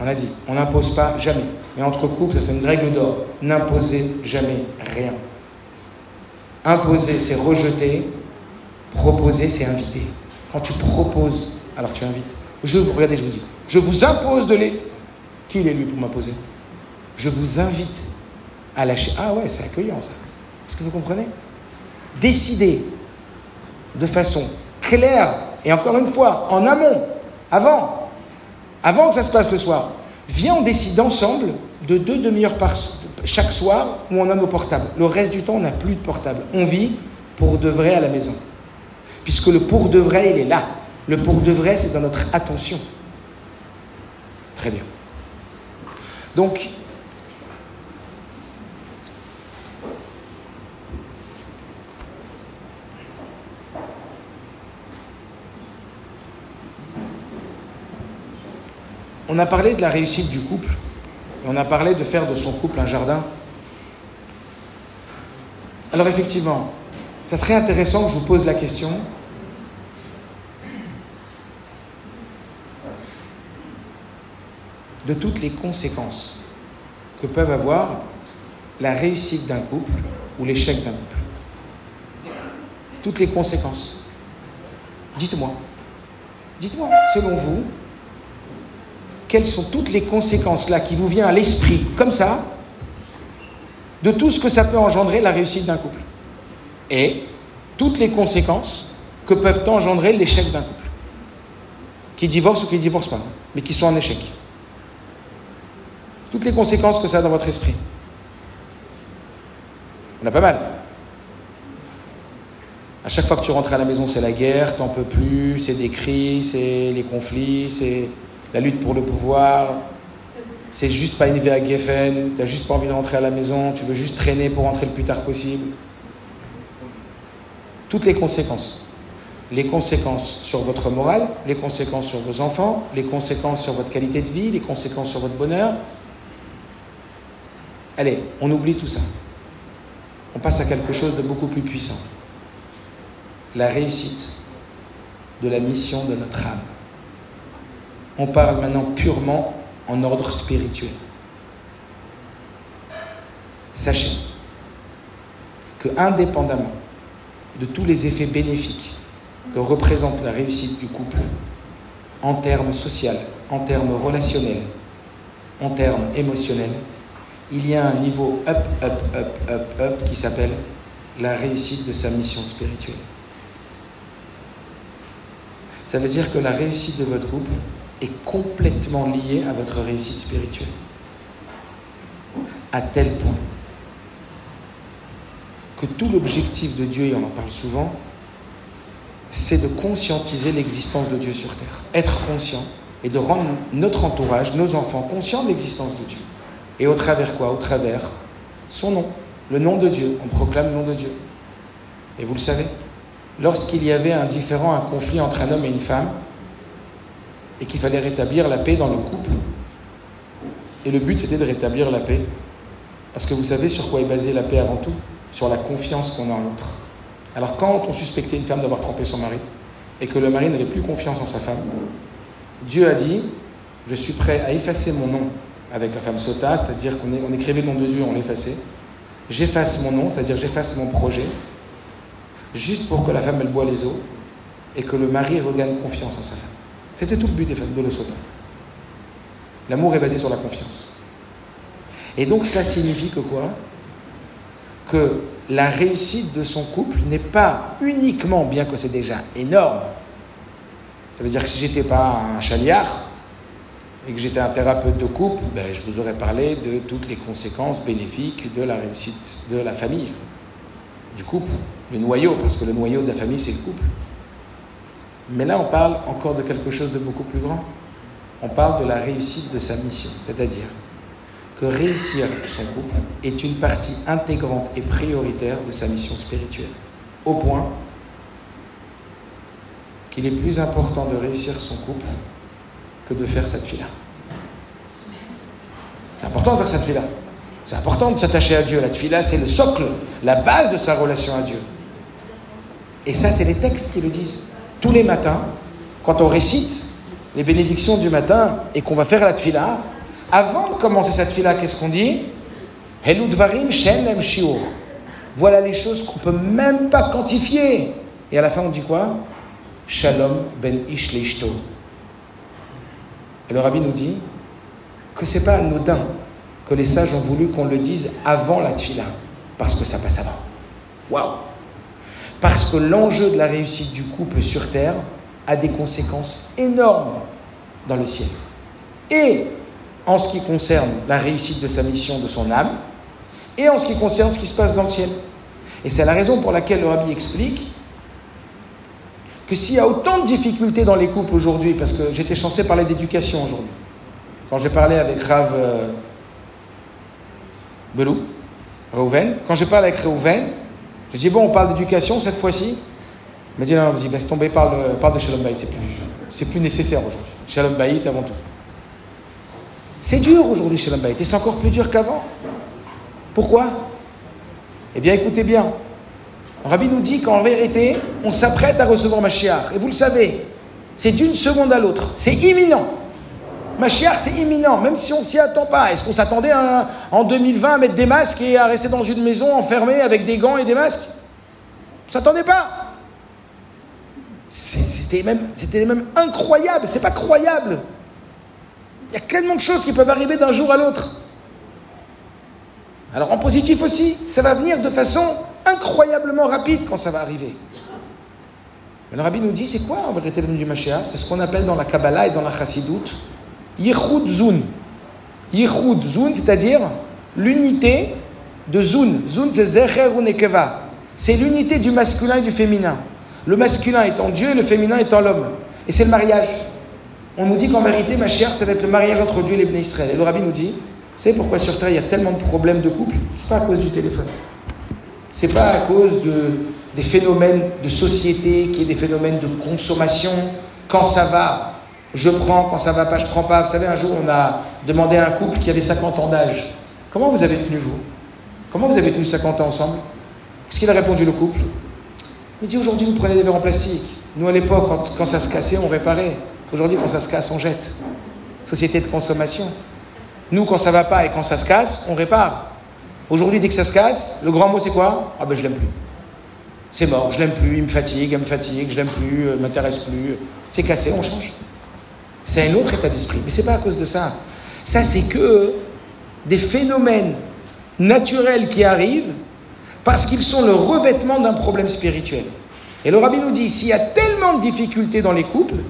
On a dit, on n'impose pas jamais. Mais entre couples, ça c'est une règle d'or. N'imposez jamais rien. Imposer, c'est rejeter. Proposer, c'est inviter. Quand tu proposes, alors tu invites. Je vous, regardez, je vous dis, je vous impose de les. Qui il est lui pour m'imposer? Je vous invite à lâcher. Ah ouais, c'est accueillant ça. Est-ce que vous comprenez? Décidez de façon claire et encore une fois, en amont, avant, avant que ça se passe le soir. Viens, on décide ensemble de deux demi-heures par chaque soir où on a nos portables. Le reste du temps, on n'a plus de portable. On vit pour de vrai à la maison. Puisque le pour de vrai, il est là. Le pour de vrai, c'est dans notre attention. Très bien. Donc, On a parlé de la réussite du couple, on a parlé de faire de son couple un jardin. Alors effectivement, ça serait intéressant que je vous pose la question. De toutes les conséquences que peuvent avoir la réussite d'un couple ou l'échec d'un couple. Toutes les conséquences. Dites-moi. Dites-moi, selon vous, quelles sont toutes les conséquences là qui vous viennent à l'esprit, comme ça, de tout ce que ça peut engendrer la réussite d'un couple? Et toutes les conséquences que peuvent engendrer l'échec d'un couple? Qui divorce ou qui ne divorce pas, mais qui soit en échec. Toutes les conséquences que ça a dans votre esprit. On a pas mal. À chaque fois que tu rentres à la maison, c'est la guerre, t'en peux plus, c'est des cris, c'est les conflits, c'est la lutte pour le pouvoir, c'est juste pas une vie à Geffen, t'as juste pas envie de rentrer à la maison, tu veux juste traîner pour rentrer le plus tard possible. Toutes les conséquences. Les conséquences sur votre morale, les conséquences sur vos enfants, les conséquences sur votre qualité de vie, les conséquences sur votre bonheur. Allez, on oublie tout ça. On passe à quelque chose de beaucoup plus puissant. La réussite de la mission de notre âme. On parle maintenant purement en ordre spirituel. Sachez que indépendamment de tous les effets bénéfiques que représente la réussite du couple, en termes sociaux, en termes relationnels, en termes émotionnels, il y a un niveau up, up, up, up, up qui s'appelle la réussite de sa mission spirituelle. Ça veut dire que la réussite de votre couple est complètement lié à votre réussite spirituelle. À tel point que tout l'objectif de Dieu, et on en parle souvent, c'est de conscientiser l'existence de Dieu sur terre. Être conscient et de rendre notre entourage, nos enfants, conscients de l'existence de Dieu. Et au travers quoi Au travers son nom, le nom de Dieu. On proclame le nom de Dieu. Et vous le savez, lorsqu'il y avait un différent, un conflit entre un homme et une femme, et qu'il fallait rétablir la paix dans le couple. Et le but était de rétablir la paix. Parce que vous savez sur quoi est basée la paix avant tout Sur la confiance qu'on a en l'autre. Alors quand on suspectait une femme d'avoir trompé son mari, et que le mari n'avait plus confiance en sa femme, Dieu a dit, je suis prêt à effacer mon nom avec la femme sota, c'est-à-dire qu'on on écrivait le nom de Dieu, on l'effaçait. J'efface mon nom, c'est-à-dire j'efface mon projet, juste pour que la femme elle boit les eaux et que le mari regagne confiance en sa femme. C'était tout le but de l'Osota. L'amour est basé sur la confiance. Et donc cela signifie que quoi? Que la réussite de son couple n'est pas uniquement, bien que c'est déjà énorme, ça veut dire que si j'étais pas un chaliard et que j'étais un thérapeute de couple, ben, je vous aurais parlé de toutes les conséquences bénéfiques de la réussite de la famille, du couple, le noyau, parce que le noyau de la famille, c'est le couple. Mais là, on parle encore de quelque chose de beaucoup plus grand. On parle de la réussite de sa mission, c'est-à-dire que réussir son couple est une partie intégrante et prioritaire de sa mission spirituelle, au point qu'il est plus important de réussir son couple que de faire cette fille-là. C'est important de faire cette fille-là. C'est important de s'attacher à Dieu. La fille-là, c'est le socle, la base de sa relation à Dieu. Et ça, c'est les textes qui le disent. Tous les matins, quand on récite les bénédictions du matin et qu'on va faire la tfila, avant de commencer cette tfila, qu'est-ce qu'on dit? Voilà les choses qu'on peut même pas quantifier. Et à la fin, on dit quoi? Shalom ben ish Et le rabbi nous dit que c'est pas anodin que les sages ont voulu qu'on le dise avant la tfila, parce que ça passe avant. Waouh Parce que l'enjeu de la réussite du couple sur terre a des conséquences énormes dans le ciel. Et en ce qui concerne la réussite de sa mission, de son âme, et en ce qui concerne ce qui se passe dans le ciel. Et c'est la raison pour laquelle le rabbi explique que s'il y a autant de difficultés dans les couples aujourd'hui, parce que j'étais censé parler d'éducation aujourd'hui, quand j'ai parlé avec Rav euh, Belou, Reuven, quand je parle avec Reuven, je dis bon, on parle d'éducation cette fois-ci. Il m'a dit non, vas-y, laisse tomber, parle, parle de Shalom Bayit, c'est plus, c'est plus nécessaire aujourd'hui. Shalom Bayit avant tout. C'est dur aujourd'hui Shalom Bayit, et c'est encore plus dur qu'avant. Pourquoi? Eh bien, écoutez bien. Rabbi nous dit qu'en vérité, on s'apprête à recevoir Mashiach. Et vous le savez, c'est d'une seconde à l'autre. C'est imminent. Mashiach, c'est imminent, même si on s'y attend pas. Est-ce qu'on s'attendait en 2020 à mettre des masques et à rester dans une maison enfermée avec des gants et des masques? On s'attendait pas. C'était même, même incroyable, c'est pas croyable. Il y a tellement de choses qui peuvent arriver d'un jour à l'autre. Alors en positif aussi, ça va venir de façon incroyablement rapide quand ça va arriver. Le rabbi nous dit, c'est quoi en vérité le nom du Mashiach? C'est ce qu'on appelle dans la Kabbalah et dans la Chassidoute Yichud Zun. Yichud Zun, c'est-à-dire l'unité de Zun. Zun, c'est Zecher ou Nekeva. C'est l'unité du masculin et du féminin. Le masculin étant Dieu et le féminin étant l'homme. Et c'est le mariage. On nous dit qu'en vérité, ma chère, ça va être le mariage entre Dieu et les Israël. Et le rabbi nous dit, vous savez pourquoi sur Terre il y a tellement de problèmes de couple? C'est pas à cause du téléphone. C'est pas à cause de, des phénomènes de société, qui est des phénomènes de consommation. Quand ça va, je prends, quand ça va pas, je prends pas. Vous savez, un jour, on a demandé à un couple qui avait 50 ans d'âge Comment vous avez tenu, vous? Comment vous avez tenu 50 ans ensemble? Qu'est-ce qu'il a répondu, le couple? Il dit Aujourd'hui, vous prenez des verres en plastique. Nous, à l'époque, quand, quand, ça se cassait, on réparait. Aujourd'hui, quand ça se casse, on jette. Société de consommation. Nous, quand ça va pas et quand ça se casse, on répare. Aujourd'hui, dès que ça se casse, le grand mot, c'est quoi? Ah ben, je l'aime plus. C'est mort, je l'aime plus, il me fatigue, elle me fatigue, je l'aime plus, il m'intéresse plus. C'est cassé, on change. C'est un autre état d'esprit. Mais ce n'est pas à cause de ça. Ça, c'est que des phénomènes naturels qui arrivent parce qu'ils sont le revêtement d'un problème spirituel. Et le rabbi nous dit, s'il y a tellement de difficultés dans les couples,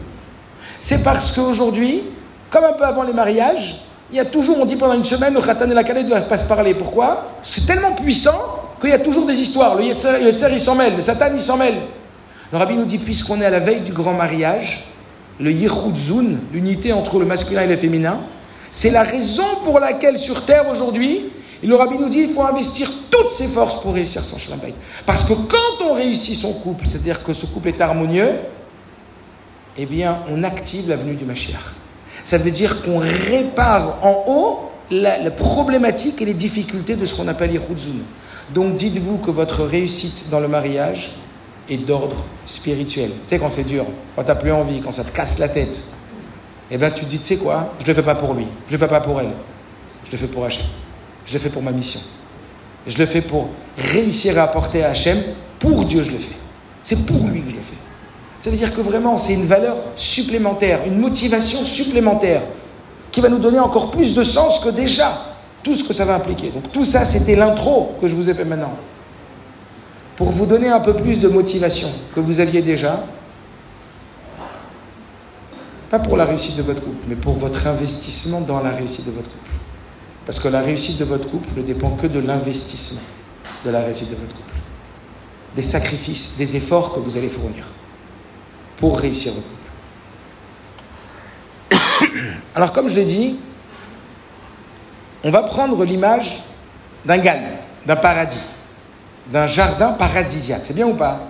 c'est parce qu'aujourd'hui, comme un peu avant les mariages, il y a toujours, on dit pendant une semaine, le khatan et la kalet ne doivent pas se parler. Pourquoi? C'est tellement puissant qu'il y a toujours des histoires. Le yetzer, il s'en mêle, le satan, il s'en mêle. Le rabbi nous dit, puisqu'on est à la veille du grand mariage, le Yichud Zun, l'unité entre le masculin et le féminin. C'est la raison pour laquelle sur Terre aujourd'hui, le rabbi nous dit il faut investir toutes ses forces pour réussir son Shalom Parce que quand on réussit son couple, c'est-à-dire que ce couple est harmonieux, eh bien, on active l'avenue du Mashiach. Ça veut dire qu'on répare en haut la, problématique et les difficultés de ce qu'on appelle Zun. Donc dites-vous que votre réussite dans le mariage, et d'ordre spirituel. Tu sais, quand c'est dur, quand tu n'as plus envie, quand ça te casse la tête, eh bien, tu dis, tu sais quoi, je le fais pas pour lui, je le fais pas pour elle, je le fais pour Hachem, je le fais pour ma mission. Je le fais pour réussir à apporter à Hachem, pour Dieu je le fais. C'est pour lui que je le fais. Ça veut dire que vraiment, c'est une valeur supplémentaire, une motivation supplémentaire, qui va nous donner encore plus de sens que déjà tout ce que ça va impliquer. Donc tout ça, c'était l'intro que je vous ai fait maintenant pour vous donner un peu plus de motivation que vous aviez déjà, pas pour la réussite de votre couple, mais pour votre investissement dans la réussite de votre couple. Parce que la réussite de votre couple ne dépend que de l'investissement de la réussite de votre couple, des sacrifices, des efforts que vous allez fournir. Pour réussir votre couple. Alors comme je l'ai dit, on va prendre l'image d'un gan, d'un paradis, d'un jardin paradisiaque. C'est bien ou pas?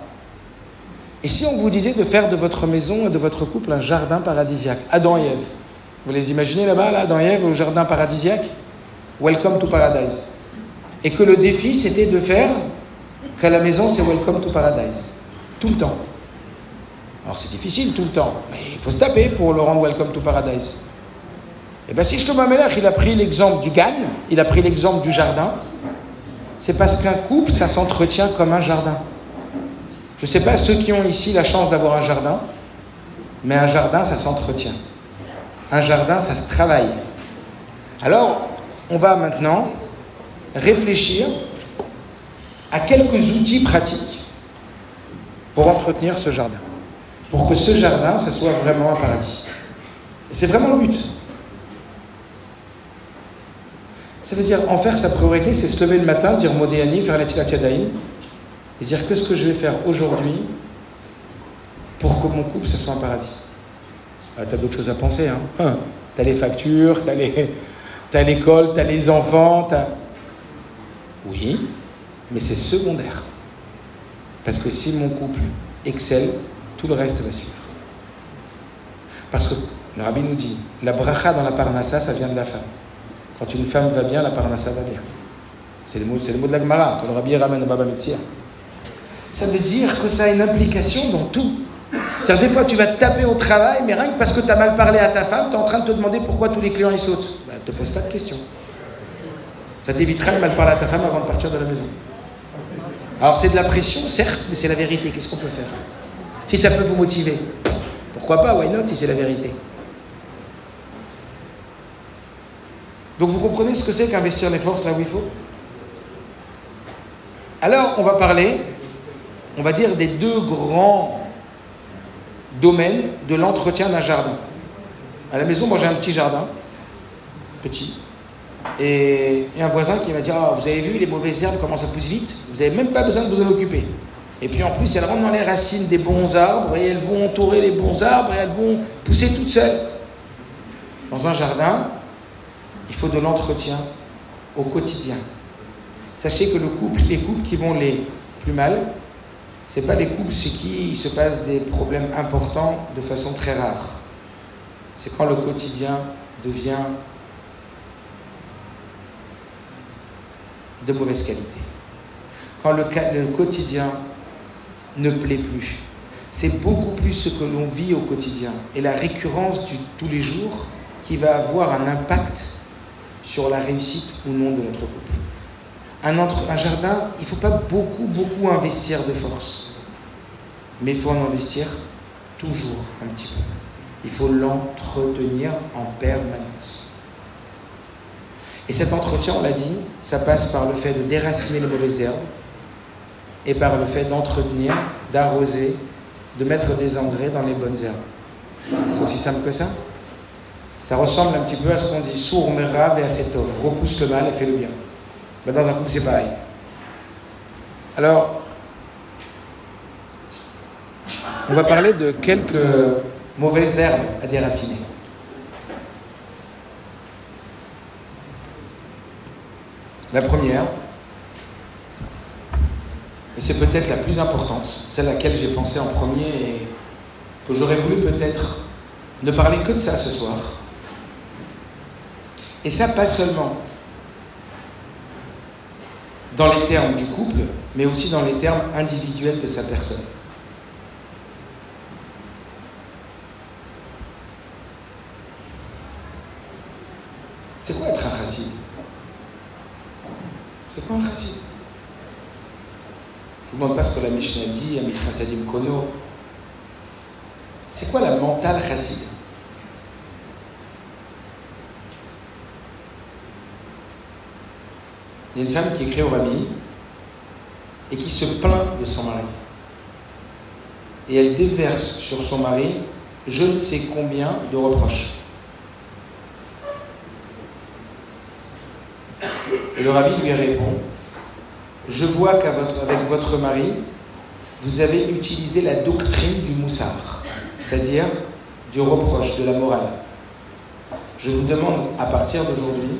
Et si on vous disait de faire de votre maison et de votre couple un jardin paradisiaque? Adam et Ève. Vous les imaginez là-bas, là, Adam et Ève, au jardin paradisiaque? Welcome to Paradise. Et que le défi, c'était de faire qu'à la maison, c'est Welcome to Paradise. Tout le temps. Alors c'est difficile tout le temps, mais il faut se taper pour le rendre Welcome to Paradise. Et eh bien si Shlomo Amelech, il a pris l'exemple du Gan, il a pris l'exemple du jardin, c'est parce qu'un couple, ça s'entretient comme un jardin. Je ne sais pas ceux qui ont ici la chance d'avoir un jardin, mais un jardin, ça s'entretient. Un jardin, ça se travaille. Alors, on va maintenant réfléchir à quelques outils pratiques pour entretenir ce jardin. Pour que ce jardin, ça soit vraiment un paradis. Et c'est vraiment le but. Ça veut dire en faire sa priorité, c'est se lever le matin, dire Modéani, faire la Tiadaïm, et dire qu'est-ce que je vais faire aujourd'hui pour que mon couple, ce soit un paradis? Ah, tu as d'autres choses à penser. Hein. hein. Tu as les factures, tu as l'école, tu as les enfants. As... Oui, mais c'est secondaire. Parce que si mon couple excelle, tout le reste va suivre. Parce que le rabbi nous dit, la bracha dans la parnassa, ça vient de la femme. Quand une femme va bien, la parnassa va bien. C'est le mot, c'est le mot de la Gemara, quand le rabbi ramène Baba Metzia. Ça veut dire que ça a une implication dans tout. C'est-à-dire, des fois, tu vas te taper au travail, mais rien que parce que tu as mal parlé à ta femme, tu es en train de te demander pourquoi tous les clients ils sautent. Ne bah, te pose pas de questions. Ça t'évitera de mal parler à ta femme avant de partir de la maison. Alors, c'est de la pression, certes, mais c'est la vérité. Qu'est-ce qu'on peut faire? Si ça peut vous motiver, pourquoi pas Why not si c'est la vérité Donc vous comprenez ce que c'est qu'investir les forces là où il faut? Alors on va parler, on va dire, des deux grands domaines de l'entretien d'un jardin. À la maison, moi j'ai un petit jardin, petit, et, un voisin qui m'a dit ah, Vous avez vu les mauvaises herbes, comment ça pousse vite Vous n'avez même pas besoin de vous en occuper. Et puis en plus, elles rentrent dans les racines des bons arbres et elles vont entourer les bons arbres et elles vont pousser toutes seules. Dans un jardin, il faut de l'entretien au quotidien. Sachez que le couple, les couples qui vont les plus mal, ce pas les couples chez qui il se passe des problèmes importants de façon très rare. C'est quand le quotidien devient de mauvaise qualité. Quand le quotidien ne plaît plus. C'est beaucoup plus ce que l'on vit au quotidien et la récurrence du tous les jours qui va avoir un impact sur la réussite ou non de notre couple. Un, un jardin, il ne faut pas beaucoup, beaucoup investir de force. Mais il faut en investir toujours un petit peu. Il faut l'entretenir en permanence. Et cet entretien, on l'a dit, ça passe par le fait de déraciner les mauvaises herbes et par le fait d'entretenir, d'arroser, de mettre des engrais dans les bonnes herbes. C'est aussi simple que ça ça ressemble un petit peu à ce qu'on dit sourd, rave et à cet homme. Repousse le mal et fais le bien. Mais dans un couple, c'est pareil. Alors, on va parler de quelques mauvaises herbes à déraciner. La première, et c'est peut-être la plus importante, celle à laquelle j'ai pensé en premier et que j'aurais voulu peut-être ne parler que de ça ce soir, et ça, pas seulement dans les termes du couple, mais aussi dans les termes individuels de sa personne. C'est quoi être un chassid C'est quoi un chassid Je ne vous demande pas ce que la Mishnah dit, Amit Chassadim Kono. C'est quoi la mentale chassid? Il y a une femme qui écrit au Rabbi et qui se plaint de son mari. Et elle déverse sur son mari je ne sais combien de reproches. Et le rabbi lui répond Je vois qu'avec votre mari, vous avez utilisé la doctrine du moussard. c'est-à-dire du reproche, de la morale. Je vous demande à partir d'aujourd'hui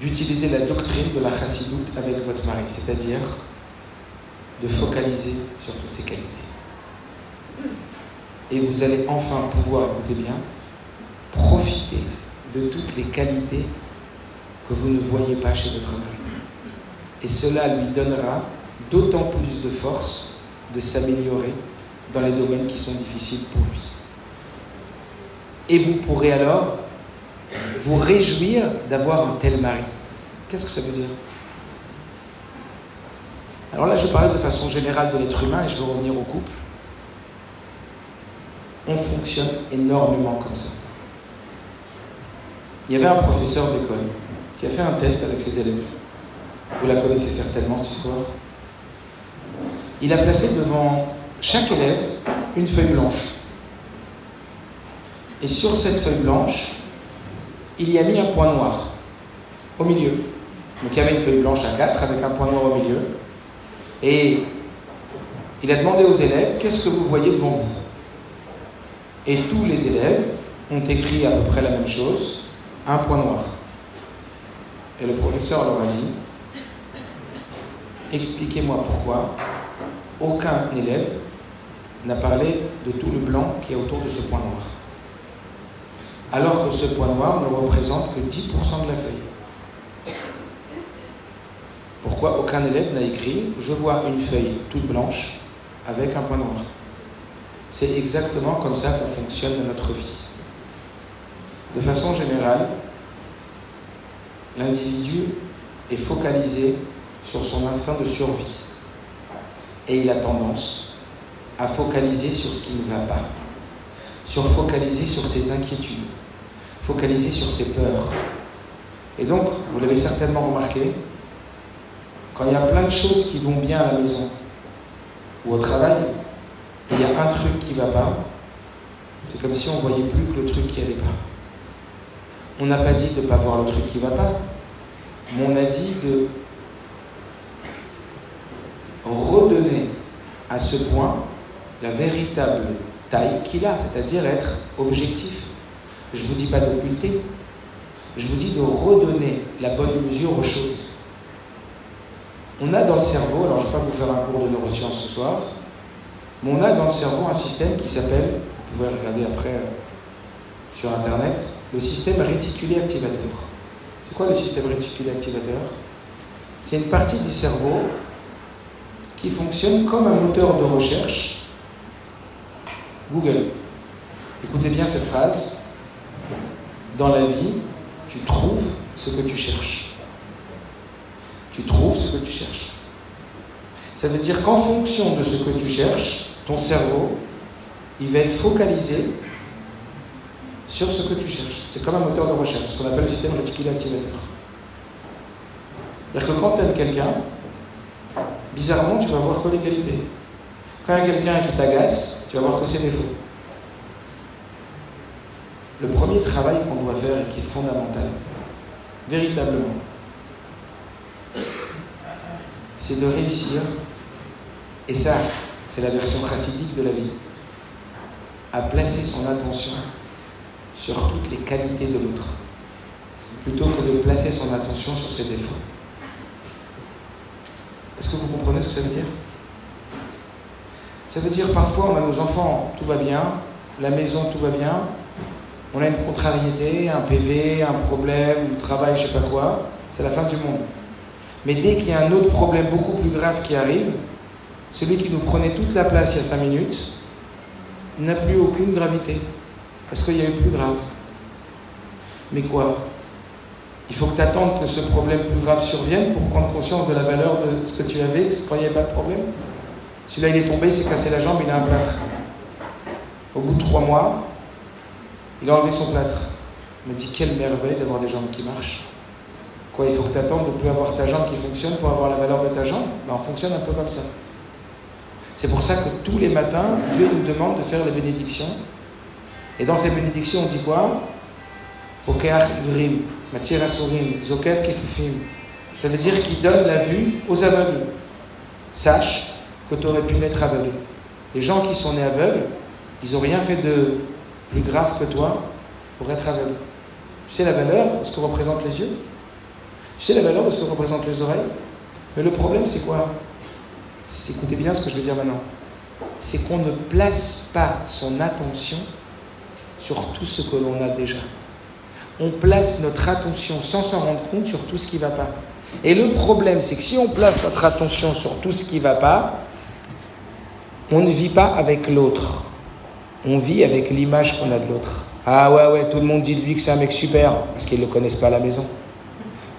d'utiliser la doctrine de la chassidoute avec votre mari, c'est-à-dire de focaliser sur toutes ses qualités. Et vous allez enfin pouvoir, écoutez bien, profiter de toutes les qualités que vous ne voyez pas chez votre mari. Et cela lui donnera d'autant plus de force de s'améliorer dans les domaines qui sont difficiles pour lui. Et vous pourrez alors vous réjouir d'avoir un tel mari. Qu'est-ce que ça veut dire? Alors là, je parlais de façon générale de l'être humain et je vais revenir au couple. On fonctionne énormément comme ça. Il y avait un professeur d'école qui a fait un test avec ses élèves. Vous la connaissez certainement, cette histoire. Il a placé devant chaque élève une feuille blanche. Et sur cette feuille blanche, il y a mis un point noir au milieu. Donc il y avait une feuille blanche à 4 avec un point noir au milieu. Et il a demandé aux élèves, qu'est-ce que vous voyez devant vous? Et tous les élèves ont écrit à peu près la même chose, un point noir. Et le professeur leur a dit, expliquez-moi pourquoi aucun élève n'a parlé de tout le blanc qui est autour de ce point noir. Alors que ce point noir ne représente que 10% de la feuille. Pourquoi aucun élève n'a écrit Je vois une feuille toute blanche avec un point noir C'est exactement comme ça qu'on fonctionne dans notre vie. De façon générale, l'individu est focalisé sur son instinct de survie. Et il a tendance à focaliser sur ce qui ne va pas, sur focaliser sur ses inquiétudes, focaliser sur ses peurs. Et donc, vous l'avez certainement remarqué, quand il y a plein de choses qui vont bien à la maison ou au travail, il y a un truc qui ne va pas, c'est comme si on voyait plus que le truc qui n'allait pas. On n'a pas dit de ne pas voir le truc qui ne va pas, mais on a dit de redonner à ce point la véritable taille qu'il a, c'est-à-dire être objectif. Je ne vous dis pas d'occulter, je vous dis de redonner la bonne mesure aux choses. On a dans le cerveau, alors je ne vais pas vous faire un cours de neurosciences ce soir, mais on a dans le cerveau un système qui s'appelle, vous pouvez regarder après euh, sur Internet, le système réticulé activateur. C'est quoi le système réticulé activateur? C'est une partie du cerveau fonctionne comme un moteur de recherche Google. Écoutez bien cette phrase. Dans la vie, tu trouves ce que tu cherches. Tu trouves ce que tu cherches. Ça veut dire qu'en fonction de ce que tu cherches, ton cerveau, il va être focalisé sur ce que tu cherches. C'est comme un moteur de recherche, c'est ce qu'on appelle le système réticulé activateur. C'est-à-dire que quand tu aimes quelqu'un, bizarrement, tu vas voir que les qualités. Quand il y a quelqu'un qui t'agace, tu vas voir que ses défauts. Le premier travail qu'on doit faire et qui est fondamental, véritablement, c'est de réussir, et ça, c'est la version chassidique de la vie, à placer son attention sur toutes les qualités de l'autre, plutôt que de placer son attention sur ses défauts. Est-ce que vous comprenez ce que ça veut dire? Ça veut dire parfois on a nos enfants, tout va bien, la maison, tout va bien, on a une contrariété, un PV, un problème, un travail, je sais pas quoi, c'est la fin du monde. Mais dès qu'il y a un autre problème beaucoup plus grave qui arrive, celui qui nous prenait toute la place il y a cinq minutes n'a plus aucune gravité. Parce qu'il y a eu plus grave. Mais quoi? Il faut que tu attendes que ce problème plus grave survienne pour prendre conscience de la valeur de ce que tu avais quand il n'y avait pas de problème? Celui-là, il est tombé, il s'est cassé la jambe, il a un plâtre. Au bout de trois mois, il a enlevé son plâtre. Il m'a dit quelle merveille d'avoir des jambes qui marchent. Quoi, il faut que tu attendes de ne plus avoir ta jambe qui fonctionne pour avoir la valeur de ta jambe? Ben, On fonctionne un peu comme ça. C'est pour ça que tous les matins, Dieu nous demande de faire les bénédictions et dans ces bénédictions, on dit quoi? Ça veut dire qu'il donne la vue aux aveugles. Sache que tu aurais pu naître aveugle. Les gens qui sont nés aveugles, Ils n'ont rien fait de plus grave que toi pour être aveugle. Tu sais la valeur de ce que représentent les yeux? Tu sais la valeur de ce que représentent les oreilles? Mais le problème, c'est quoi? Écoutez bien ce que je vais dire maintenant, c'est qu'on ne place pas son attention sur tout ce que l'on a déjà. On place notre attention sans s'en rendre compte sur tout ce qui ne va pas. Et le problème, c'est que si on place notre attention sur tout ce qui ne va pas, on ne vit pas avec l'autre. On vit avec l'image qu'on a de l'autre. Ah ouais, ouais, tout le monde dit de lui que c'est un mec super, parce qu'ils ne le connaissent pas à la maison.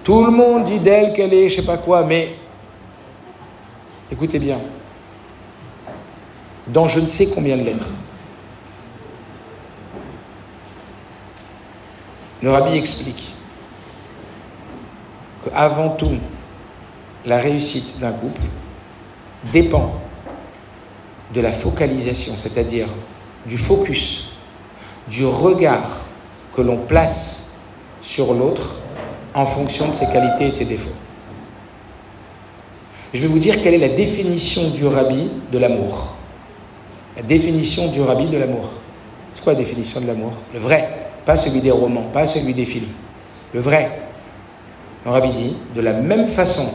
Tout le monde dit d'elle qu'elle est, je sais pas quoi, mais écoutez bien, dans je ne sais combien de lettres, le rabbi explique qu'avant tout, la réussite d'un couple dépend de la focalisation, c'est-à-dire du focus, du regard que l'on place sur l'autre en fonction de ses qualités et de ses défauts. Je vais vous dire quelle est la définition du rabbi de l'amour. La définition du rabbi de l'amour. C'est quoi la définition de l'amour? Le vrai, pas celui des romans, pas celui des films. Le vrai. Le rabbi dit, de la même façon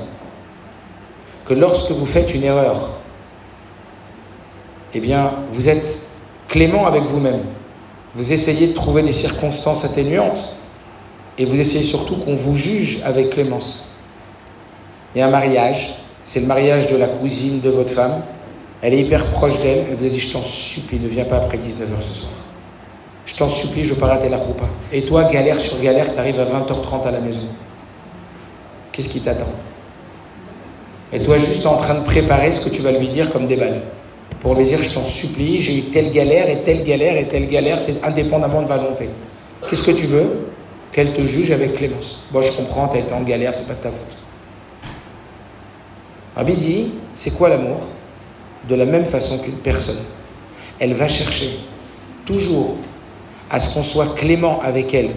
que lorsque vous faites une erreur, eh bien, vous êtes clément avec vous-même. Vous essayez de trouver des circonstances atténuantes et vous essayez surtout qu'on vous juge avec clémence. Il y a un mariage, c'est le mariage de la cousine de votre femme. Elle est hyper proche d'elle. Elle vous a dit Je t'en supplie, ne viens pas après 19h ce soir. Je t'en supplie, je veux pas rater la. Et toi, galère sur galère, tu arrives à 20h30 à la maison. Qu'est-ce qui t'attend? Et toi, juste en train de préparer ce que tu vas lui dire comme des balles pour lui dire je t'en supplie, j'ai eu telle galère et telle galère et telle galère, c'est indépendamment de volonté. Qu'est-ce que tu veux? Qu'elle te juge avec clémence. Bon, je comprends, tu as été en galère, c'est pas de ta faute. Rabbi c'est quoi l'amour? De la même façon qu'une personne, elle va chercher toujours à ce qu'on soit clément avec elle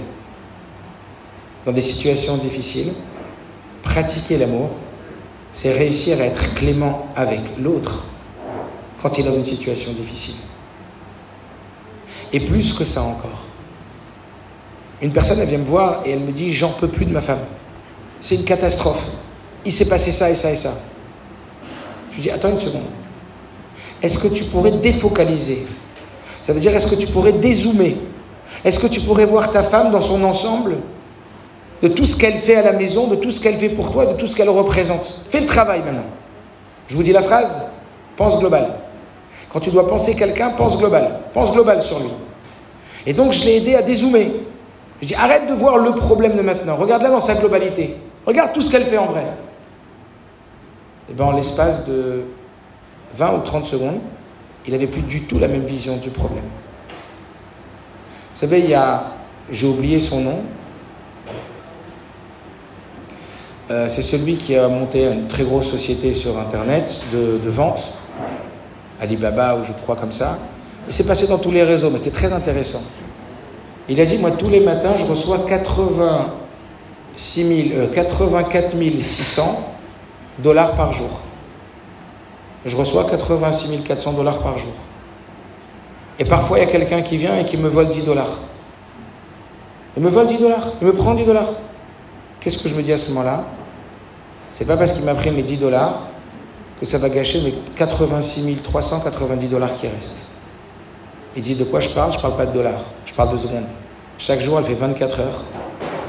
dans des situations difficiles. Pratiquer l'amour, c'est réussir à être clément avec l'autre quand il est dans une situation difficile. Et plus que ça encore. Une personne, elle vient me voir et elle me dit J'en peux plus de ma femme. C'est une catastrophe. Il s'est passé ça et ça et ça. Je dis Attends une seconde. Est-ce que tu pourrais défocaliser? Ça veut dire est-ce que tu pourrais dézoomer? Est-ce que tu pourrais voir ta femme dans son ensemble? De tout ce qu'elle fait à la maison, de tout ce qu'elle fait pour toi, de tout ce qu'elle représente. Fais le travail maintenant. Je vous dis la phrase Pense global. Quand tu dois penser quelqu'un, pense global. Pense global sur lui. Et donc, je l'ai aidé à dézoomer. Je dis, arrête de voir le problème de maintenant. Regarde-la dans sa globalité. Regarde tout ce qu'elle fait en vrai. Et bien, en l'espace de 20 ou 30 secondes, il n'avait plus du tout la même vision du problème. Vous savez, il y a, j'ai oublié son nom, euh, c'est celui qui a monté une très grosse société sur Internet de, de vente Alibaba ou je crois comme ça. Il s'est passé dans tous les réseaux, mais c'était très intéressant. Il a dit, moi tous les matins, je reçois 86 000, 84 600 dollars par jour. Je reçois 86 400 dollars par jour. Et parfois, il y a quelqu'un qui vient et qui me vole 10 dollars. Il me vole 10 dollars, il me prend 10 dollars. Qu'est-ce que je me dis à ce moment-là? C'est pas parce qu'il m'a pris mes 10 dollars que ça va gâcher mes 86 390 dollars qui restent. Il dit de quoi je parle? Je parle pas de dollars, je parle de secondes. Chaque jour, elle fait 24 heures.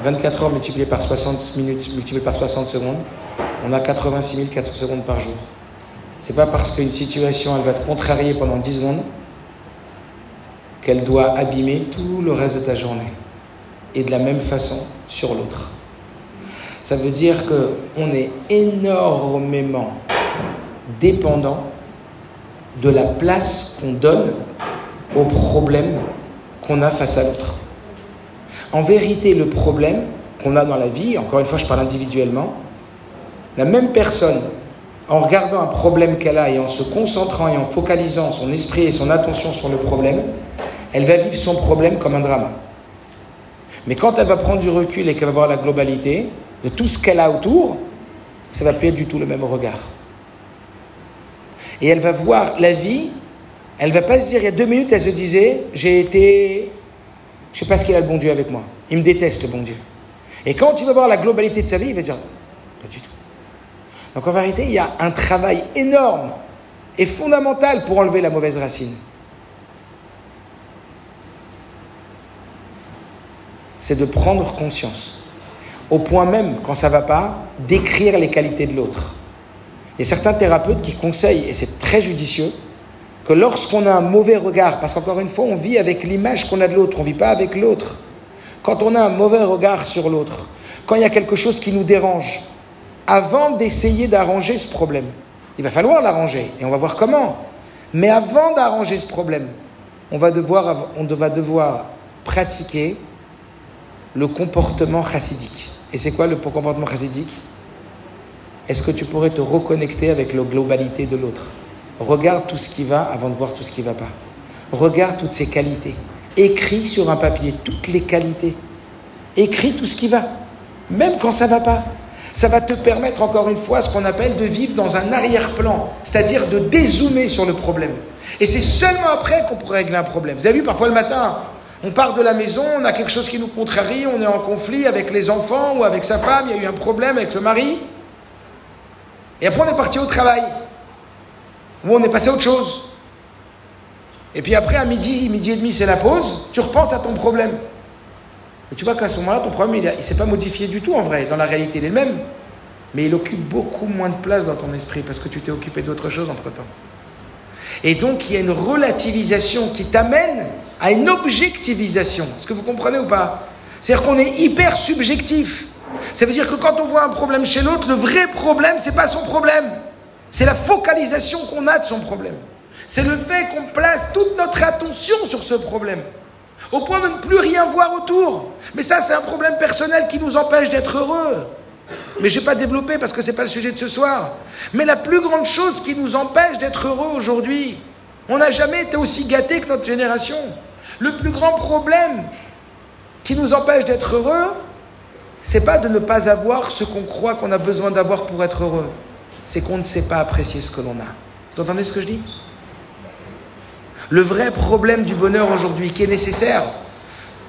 24 heures multipliées par 60 minutes, multipliées par 60 secondes, on a 86 400 secondes par jour. C'est pas parce qu'une situation, elle va te contrarier pendant 10 secondes qu'elle doit abîmer tout le reste de ta journée. Et de la même façon sur l'autre. Ça veut dire qu'on est énormément dépendant de la place qu'on donne au problème qu'on a face à l'autre. En vérité, le problème qu'on a dans la vie, encore une fois je parle individuellement, la même personne, en regardant un problème qu'elle a et en se concentrant et en focalisant son esprit et son attention sur le problème, elle va vivre son problème comme un drame. Mais quand elle va prendre du recul et qu'elle va voir la globalité de tout ce qu'elle a autour, ça va plus être du tout le même regard. Et elle va voir la vie Elle va pas se dire, il y a deux minutes, elle se disait, j'ai été, je sais pas ce qu'il a le bon Dieu avec moi. Il me déteste, le bon Dieu. Et quand il va voir la globalité de sa vie, il va dire, pas du tout. Donc en vérité, il y a un travail énorme et fondamental pour enlever la mauvaise racine. C'est de prendre conscience, au point même, quand ça va pas, d'écrire les qualités de l'autre. Il y a certains thérapeutes qui conseillent, et c'est très judicieux, que lorsqu'on a un mauvais regard, parce qu'encore une fois, on vit avec l'image qu'on a de l'autre, on ne vit pas avec l'autre. Quand on a un mauvais regard sur l'autre, quand il y a quelque chose qui nous dérange, avant d'essayer d'arranger ce problème, il va falloir l'arranger, et on va voir comment. Mais avant d'arranger ce problème, on va devoir, on va devoir pratiquer le comportement chassidique. Et c'est quoi le comportement chassidique? Est-ce que tu pourrais te reconnecter avec la globalité de l'autre? Regarde tout ce qui va avant de voir tout ce qui ne va pas. Regarde toutes ses qualités. Écris sur un papier toutes les qualités. Écris tout ce qui va, même quand ça ne va pas. Ça va te permettre, encore une fois, ce qu'on appelle de vivre dans un arrière-plan, c'est-à-dire de dézoomer sur le problème. Et c'est seulement après qu'on pourrait régler un problème. Vous avez vu, parfois le matin, on part de la maison, on a quelque chose qui nous contrarie, on est en conflit avec les enfants ou avec sa femme, il y a eu un problème avec le mari. Et après, on est parti au travail. Ou on est passé à autre chose. Et puis après, à midi, midi et demi, c'est la pause, tu repenses à ton problème. Et tu vois qu'à ce moment-là, ton problème, il ne s'est pas modifié du tout en vrai. Dans la réalité, il est le même. Mais il occupe beaucoup moins de place dans ton esprit parce que tu t'es occupé d'autre chose entre-temps. Et donc, il y a une relativisation qui t'amène à une objectivisation. Est-ce que vous comprenez ou pas? C'est-à-dire qu'on est hyper subjectif. Ça veut dire que quand on voit un problème chez l'autre, le vrai problème, c'est pas son problème. C'est la focalisation qu'on a de son problème. C'est le fait qu'on place toute notre attention sur ce problème au point de ne plus rien voir autour. Mais ça, c'est un problème personnel qui nous empêche d'être heureux. Mais je n'ai pas développé parce que ce n'est pas le sujet de ce soir. Mais la plus grande chose qui nous empêche d'être heureux aujourd'hui, on n'a jamais été aussi gâté que notre génération. Le plus grand problème qui nous empêche d'être heureux, c'est pas de ne pas avoir ce qu'on croit qu'on a besoin d'avoir pour être heureux. C'est qu'on ne sait pas apprécier ce que l'on a. Vous entendez ce que je dis? Le vrai problème du bonheur aujourd'hui qui est nécessaire.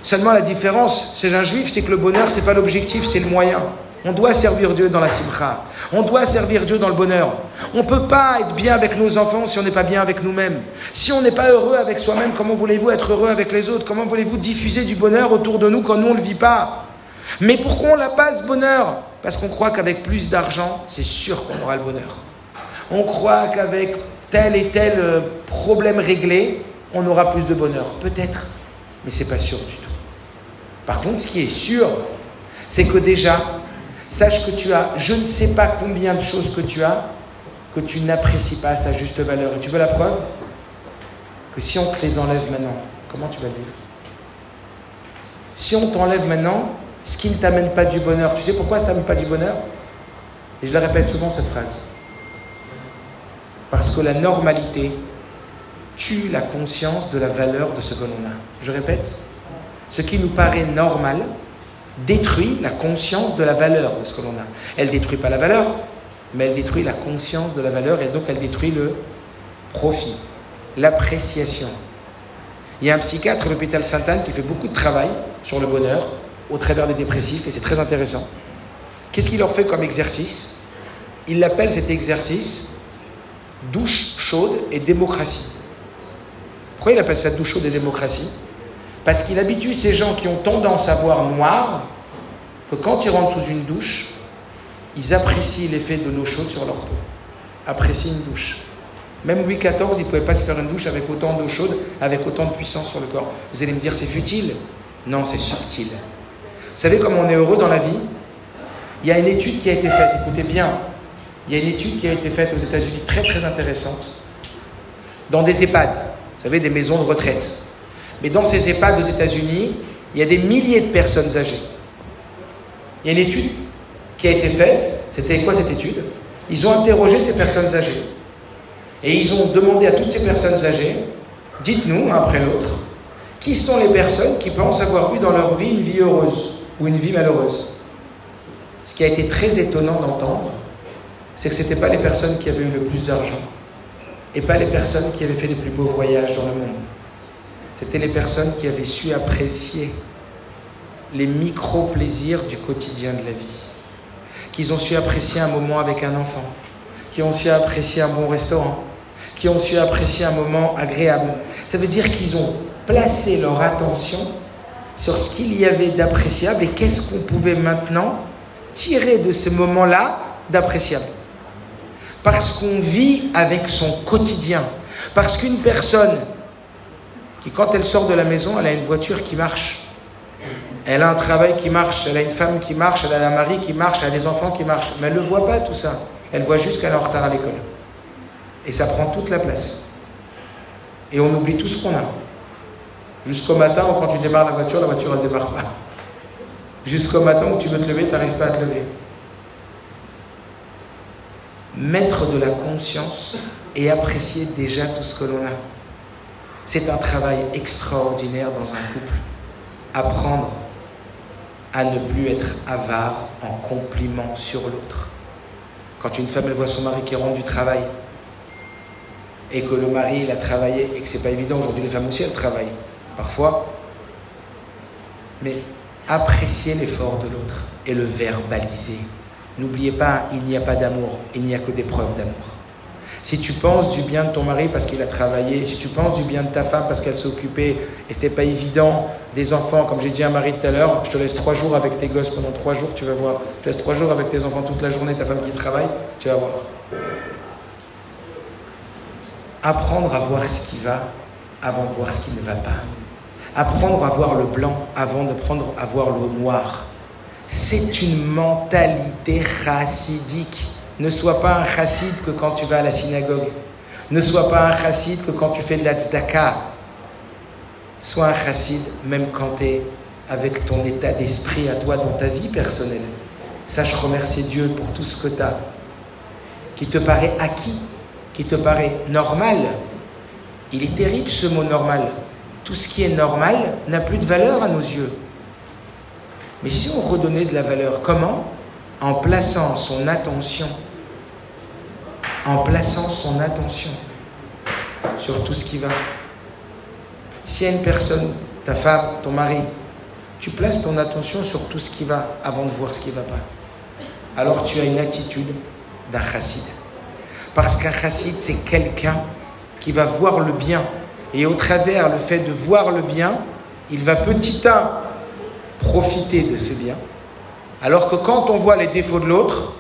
Seulement la différence chez un juif, c'est que le bonheur, c'est pas l'objectif, c'est le moyen. On doit servir Dieu dans la simcha. On doit servir Dieu dans le bonheur. On ne peut pas être bien avec nos enfants si on n'est pas bien avec nous-mêmes. Si on n'est pas heureux avec soi-même, comment voulez-vous être heureux avec les autres? Comment voulez-vous diffuser du bonheur autour de nous quand nous, on ne le vit pas? Mais pourquoi on n'a pas ce bonheur? Parce qu'on croit qu'avec plus d'argent, c'est sûr qu'on aura le bonheur. On croit qu'avec tel et tel euh, problème réglé, on aura plus de bonheur. Peut-être, mais c'est pas sûr du tout. Par contre, ce qui est sûr, c'est que déjà, sache que tu as je ne sais pas combien de choses que tu as que tu n'apprécies pas à sa juste valeur. Et tu veux la preuve? Que si on te les enlève maintenant, comment tu vas vivre? Si on t'enlève maintenant ce qui ne t'amène pas du bonheur, tu sais pourquoi ça ne t'amène pas du bonheur? Et je la répète souvent cette phrase. Parce que la normalité tue la conscience de la valeur de ce que l'on a. Je répète, ce qui nous paraît normal détruit la conscience de la valeur de ce que l'on a. Elle détruit pas la valeur, mais elle détruit la conscience de la valeur et donc elle détruit le profit, l'appréciation. Il y a un psychiatre à l'hôpital Sainte-Anne qui fait beaucoup de travail sur le bonheur au travers des dépressifs et c'est très intéressant. Qu'est-ce qu'il leur fait comme exercice? Il l'appelle cet exercice douche chaude et démocratie. Pourquoi il appelle ça douche chaude et démocratie? Parce qu'il habitue ces gens qui ont tendance à voir noir que quand ils rentrent sous une douche, ils apprécient l'effet de l'eau chaude sur leur peau. Apprécient une douche. Même Louis XIV, il ne pouvait pas se faire une douche avec autant d'eau chaude, avec autant de puissance sur le corps. Vous allez me dire, c'est futile Non, c'est subtil. Vous savez comment on est heureux dans la vie? Il y a une étude qui a été faite, écoutez bien, il y a une étude qui a été faite aux États-Unis très très intéressante dans des EHPAD, vous savez, des maisons de retraite. Mais dans ces EHPAD aux États-Unis, il y a des milliers de personnes âgées. Il y a une étude qui a été faite. C'était quoi cette étude? Ils ont interrogé ces personnes âgées. Et ils ont demandé à toutes ces personnes âgées, dites-nous, un après l'autre, qui sont les personnes qui pensent avoir eu dans leur vie une vie heureuse ou une vie malheureuse. Ce qui a été très étonnant d'entendre, c'est que ce n'étaient pas les personnes qui avaient eu le plus d'argent. et pas les personnes qui avaient fait les plus beaux voyages dans le monde. C'était les personnes qui avaient su apprécier les micro-plaisirs du quotidien de la vie. Qu'ils ont su apprécier un moment avec un enfant, qui ont su apprécier un bon restaurant, qui ont su apprécier un moment agréable. Ça veut dire qu'ils ont placé leur attention sur ce qu'il y avait d'appréciable et qu'est-ce qu'on pouvait maintenant tirer de ce moment-là d'appréciable. Parce qu'on vit avec son quotidien. Parce qu'une personne qui, quand elle sort de la maison, elle a une voiture qui marche. Elle a un travail qui marche, elle a une femme qui marche, elle a un mari qui marche, elle a des enfants qui marchent. Mais elle ne voit pas tout ça. Elle voit juste qu'elle est en retard à l'école. Et ça prend toute la place. Et on oublie tout ce qu'on a. Jusqu'au matin quand tu démarres la voiture, la voiture ne démarre pas. Jusqu'au matin où tu veux te lever, tu n'arrives pas à te lever. Mettre de la conscience et apprécier déjà tout ce que l'on a. C'est un travail extraordinaire dans un couple. Apprendre à ne plus être avare en compliment sur l'autre. Quand une femme voit son mari qui rentre du travail et que le mari il a travaillé et que c'est pas évident aujourd'hui les femmes aussi elles travaillent parfois mais apprécier l'effort de l'autre et le verbaliser. N'oubliez pas, il n'y a pas d'amour, il n'y a que des preuves d'amour. Si tu penses du bien de ton mari parce qu'il a travaillé, si tu penses du bien de ta femme parce qu'elle s'est occupée et c'était pas évident, des enfants, comme j'ai dit à Marie tout à l'heure, je te laisse trois jours avec tes gosses pendant trois jours, tu vas voir. Je te laisse trois jours avec tes enfants toute la journée, ta femme qui travaille, tu vas voir. Apprendre à voir ce qui va avant de voir ce qui ne va pas. Apprendre à voir le blanc avant de prendre à voir le noir. C'est une mentalité chassidique. Ne sois pas un chassid que quand tu vas à la synagogue. Ne sois pas un chassid que quand tu fais de la tzedaka. Sois un chassid même quand tu es avec ton état d'esprit à toi dans ta vie personnelle. Sache remercier Dieu pour tout ce que tu as, qui te paraît acquis, qui te paraît normal. Il est terrible ce mot normal tout ce qui est normal n'a plus de valeur à nos yeux. Mais si on redonnait de la valeur, comment? En plaçant son attention, en plaçant son attention sur tout ce qui va. Si a une personne, ta femme, ton mari, tu places ton attention sur tout ce qui va avant de voir ce qui ne va pas. Alors tu as une attitude d'un chassid. Parce qu'un chassid, c'est quelqu'un qui va voir le bien et au travers le fait de voir le bien, il va petit à profiter de ce bien. Alors que quand on voit les défauts de l'autre,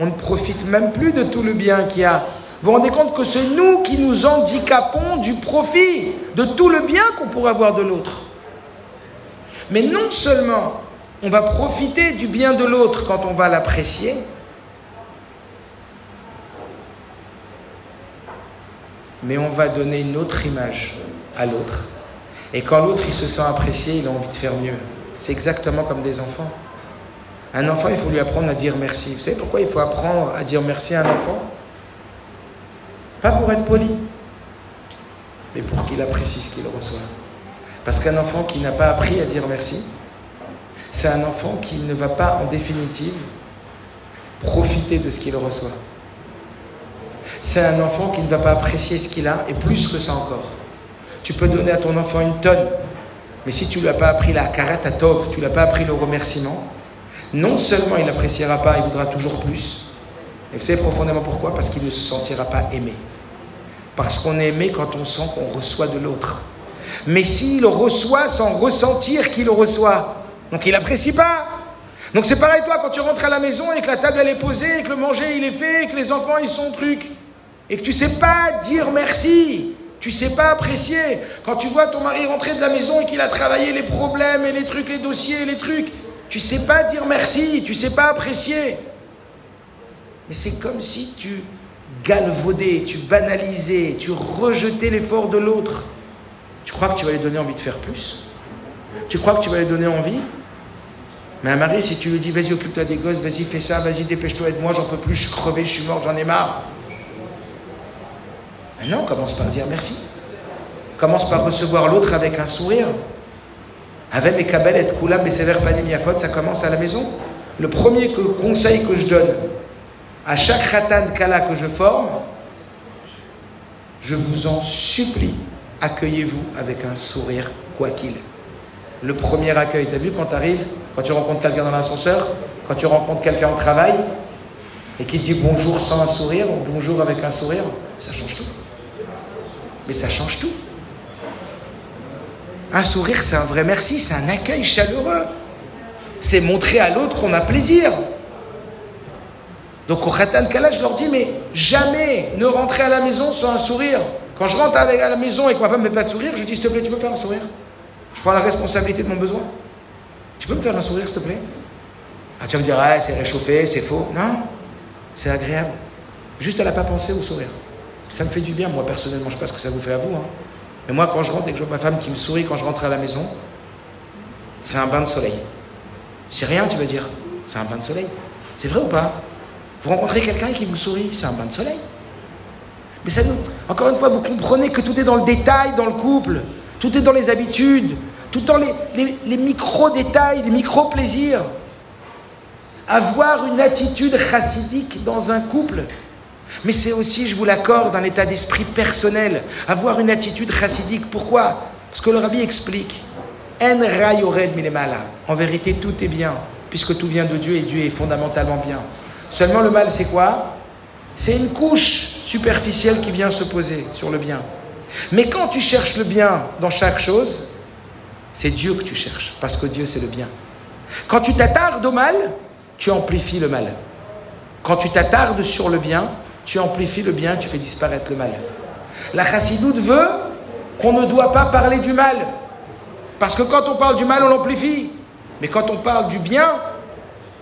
on ne profite même plus de tout le bien qu'il y a. Vous vous rendez compte que c'est nous qui nous handicapons du profit de tout le bien qu'on pourrait avoir de l'autre. Mais non seulement on va profiter du bien de l'autre quand on va l'apprécier, mais on va donner une autre image à l'autre. Et quand l'autre il se sent apprécié, il a envie de faire mieux. C'est exactement comme des enfants. Un enfant, il faut lui apprendre à dire merci. Vous savez pourquoi il faut apprendre à dire merci à un enfant? Pas pour être poli, mais pour qu'il apprécie ce qu'il reçoit. Parce qu'un enfant qui n'a pas appris à dire merci, c'est un enfant qui ne va pas, en définitive, profiter de ce qu'il reçoit c'est un enfant qui ne va pas apprécier ce qu'il a, et plus que ça encore. Tu peux donner à ton enfant une tonne, mais si tu ne lui as pas appris la karatatov, tu ne lui as pas appris le remerciement, non seulement il n'appréciera pas, il voudra toujours plus, et vous savez profondément pourquoi? Parce qu'il ne se sentira pas aimé. Parce qu'on est aimé quand on sent qu'on reçoit de l'autre. Mais s'il reçoit sans ressentir qu'il reçoit, donc il n'apprécie pas. Donc c'est pareil toi quand tu rentres à la maison et que la table elle est posée, et que le manger il est fait, et que les enfants ils sont trucs et que tu sais pas dire merci, tu sais pas apprécier. Quand tu vois ton mari rentrer de la maison et qu'il a travaillé les problèmes et les trucs, les dossiers, les trucs, tu sais pas dire merci, tu sais pas apprécier. Mais c'est comme si tu galvaudais, tu banalisais, tu rejetais l'effort de l'autre. Tu crois que tu vas lui donner envie de faire plus? Tu crois que tu vas lui donner envie? Mais un mari, si tu lui dis, vas-y, occupe-toi des gosses, vas-y, fais ça, vas-y, dépêche-toi, aide-moi, j'en peux plus, je suis crevé, je suis mort, j'en ai marre. Non, commence par dire merci. Commence par recevoir l'autre avec un sourire. Avec mes kabel et koulam et sévère faute, ça commence à la maison. Le premier conseil que je donne à chaque khatan kala que je forme, Je vous en supplie, accueillez-vous avec un sourire, quoi qu'il. Le premier accueil, tu as vu quand tu arrives, quand tu rencontres quelqu'un dans l'ascenseur, quand tu rencontres quelqu'un au travail, et qui dit bonjour sans un sourire, ou bonjour avec un sourire, ça change tout. Mais ça change tout. Un sourire, c'est un vrai merci, c'est un accueil chaleureux. C'est montrer à l'autre qu'on a plaisir. Donc au Khatan Kala, je leur dis, mais jamais ne rentrer à la maison sans un sourire. Quand je rentre à la maison et que ma femme ne met pas de sourire, je dis, s'il te plaît, tu peux faire un sourire Je prends la responsabilité de mon besoin. Tu peux me faire un sourire, s'il te plaît? Ah, tu vas me dire, c'est réchauffé, c'est faux. Non, c'est agréable. Juste, elle n'a pas pensé au sourire. Ça me fait du bien, moi, personnellement. Je ne sais pas ce que ça vous fait à vous. Hein. Mais moi, quand je rentre et que je vois ma femme qui me sourit quand je rentre à la maison, c'est un bain de soleil. C'est rien, tu vas dire. C'est un bain de soleil. C'est vrai ou pas? Vous rencontrez quelqu'un qui vous sourit, c'est un bain de soleil. Mais ça nous. Encore une fois, vous comprenez que tout est dans le détail dans le couple. Tout est dans les habitudes. Tout dans les, les micro-détails, les micro-plaisirs. Avoir une attitude chassidique dans un couple, mais c'est aussi, je vous l'accorde, un état d'esprit personnel. Avoir une attitude chassidique. Pourquoi? Parce que le rabbi explique En En vérité, tout est bien, puisque tout vient de Dieu et Dieu est fondamentalement bien. Seulement le mal, c'est quoi? C'est une couche superficielle qui vient se poser sur le bien. Mais quand tu cherches le bien dans chaque chose, c'est Dieu que tu cherches, parce que Dieu, c'est le bien. Quand tu t'attardes au mal, tu amplifies le mal. Quand tu t'attardes sur le bien, tu amplifies le bien, tu fais disparaître le mal. La chassidoute veut qu'on ne doit pas parler du mal. Parce que quand on parle du mal, on l'amplifie. Mais quand on parle du bien,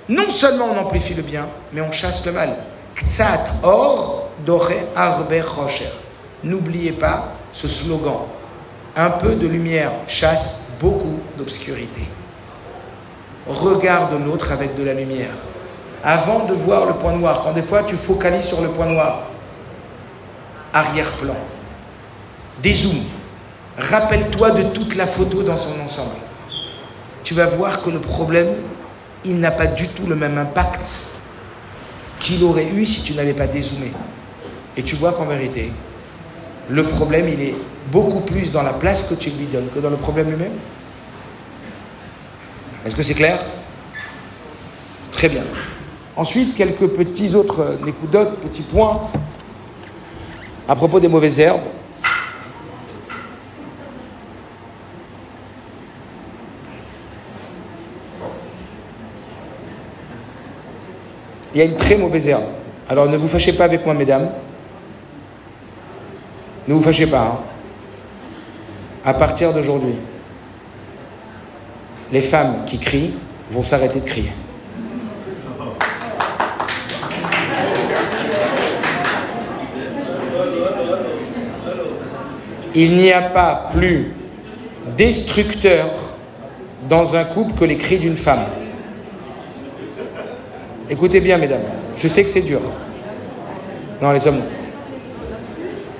non seulement on amplifie le bien, mais on chasse le mal. Or N'oubliez pas ce slogan. Un peu de lumière chasse beaucoup d'obscurité. Regarde l'autre avec de la lumière avant de voir le point noir. Quand des fois tu focalises sur le point noir, arrière-plan, dézoom, rappelle-toi de toute la photo dans son ensemble. Tu vas voir que le problème, il n'a pas du tout le même impact qu'il aurait eu si tu n'avais pas dézoomé. Et tu vois qu'en vérité, le problème, il est beaucoup plus dans la place que tu lui donnes que dans le problème lui-même. Est-ce que c'est clair? Très bien. Ensuite, quelques petits autres d'autres petits points à propos des mauvaises herbes. Il y a une très mauvaise herbe. Alors ne vous fâchez pas avec moi, mesdames. Ne vous fâchez pas. Hein. À partir d'aujourd'hui, les femmes qui crient vont s'arrêter de crier. Il n'y a pas plus destructeur dans un couple que les cris d'une femme. Écoutez bien, mesdames, je sais que c'est dur. Non, les hommes,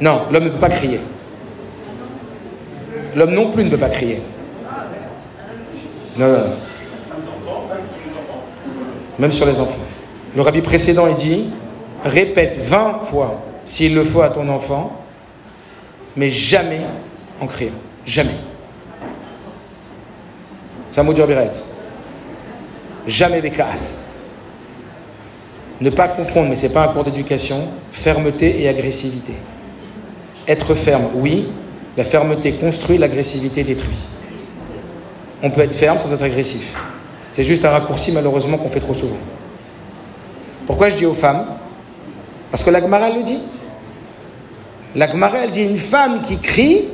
non. l'homme ne peut pas crier. L'homme non plus ne peut pas crier. Non, non, non. Même sur les enfants. Le rabbi précédent, il dit répète 20 fois, s'il le faut, à ton enfant mais jamais en criant. Jamais. Un mot Jamais Bekaas. Ne pas confondre, mais ce n'est pas un cours d'éducation, fermeté et agressivité. Être ferme, oui. La fermeté construit, l'agressivité détruit. On peut être ferme sans être agressif. C'est juste un raccourci, malheureusement, qu'on fait trop souvent. Pourquoi je dis aux femmes? Parce que la Gemara le dit. La Gemara, elle dit une femme qui crie.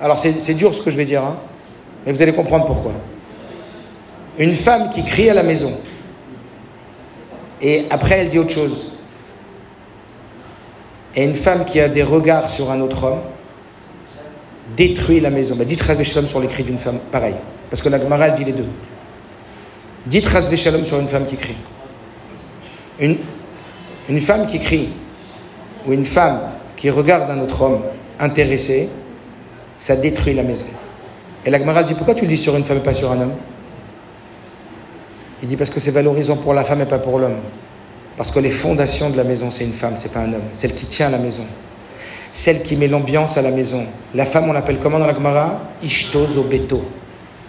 Alors c'est dur ce que je vais dire, hein, mais vous allez comprendre pourquoi. Une femme qui crie à la maison. Et après, elle dit autre chose. Et une femme qui a des regards sur un autre homme détruit la maison. Bah, dites Shalom sur les cris d'une femme, pareil. Parce que la Gemara, elle dit les deux. Dites Shalom sur une femme qui crie. Une, une femme qui crie, ou une femme qui regarde un autre homme intéressé, ça détruit la maison. Et la dit Pourquoi tu le dis sur une femme et pas sur un homme? Il dit Parce que c'est valorisant pour la femme et pas pour l'homme. Parce que les fondations de la maison, c'est une femme, c'est pas un homme. Celle qui tient la maison. celle qui met l'ambiance à la maison. La femme, on l'appelle comment dans la Gemara? Ishtozo beto.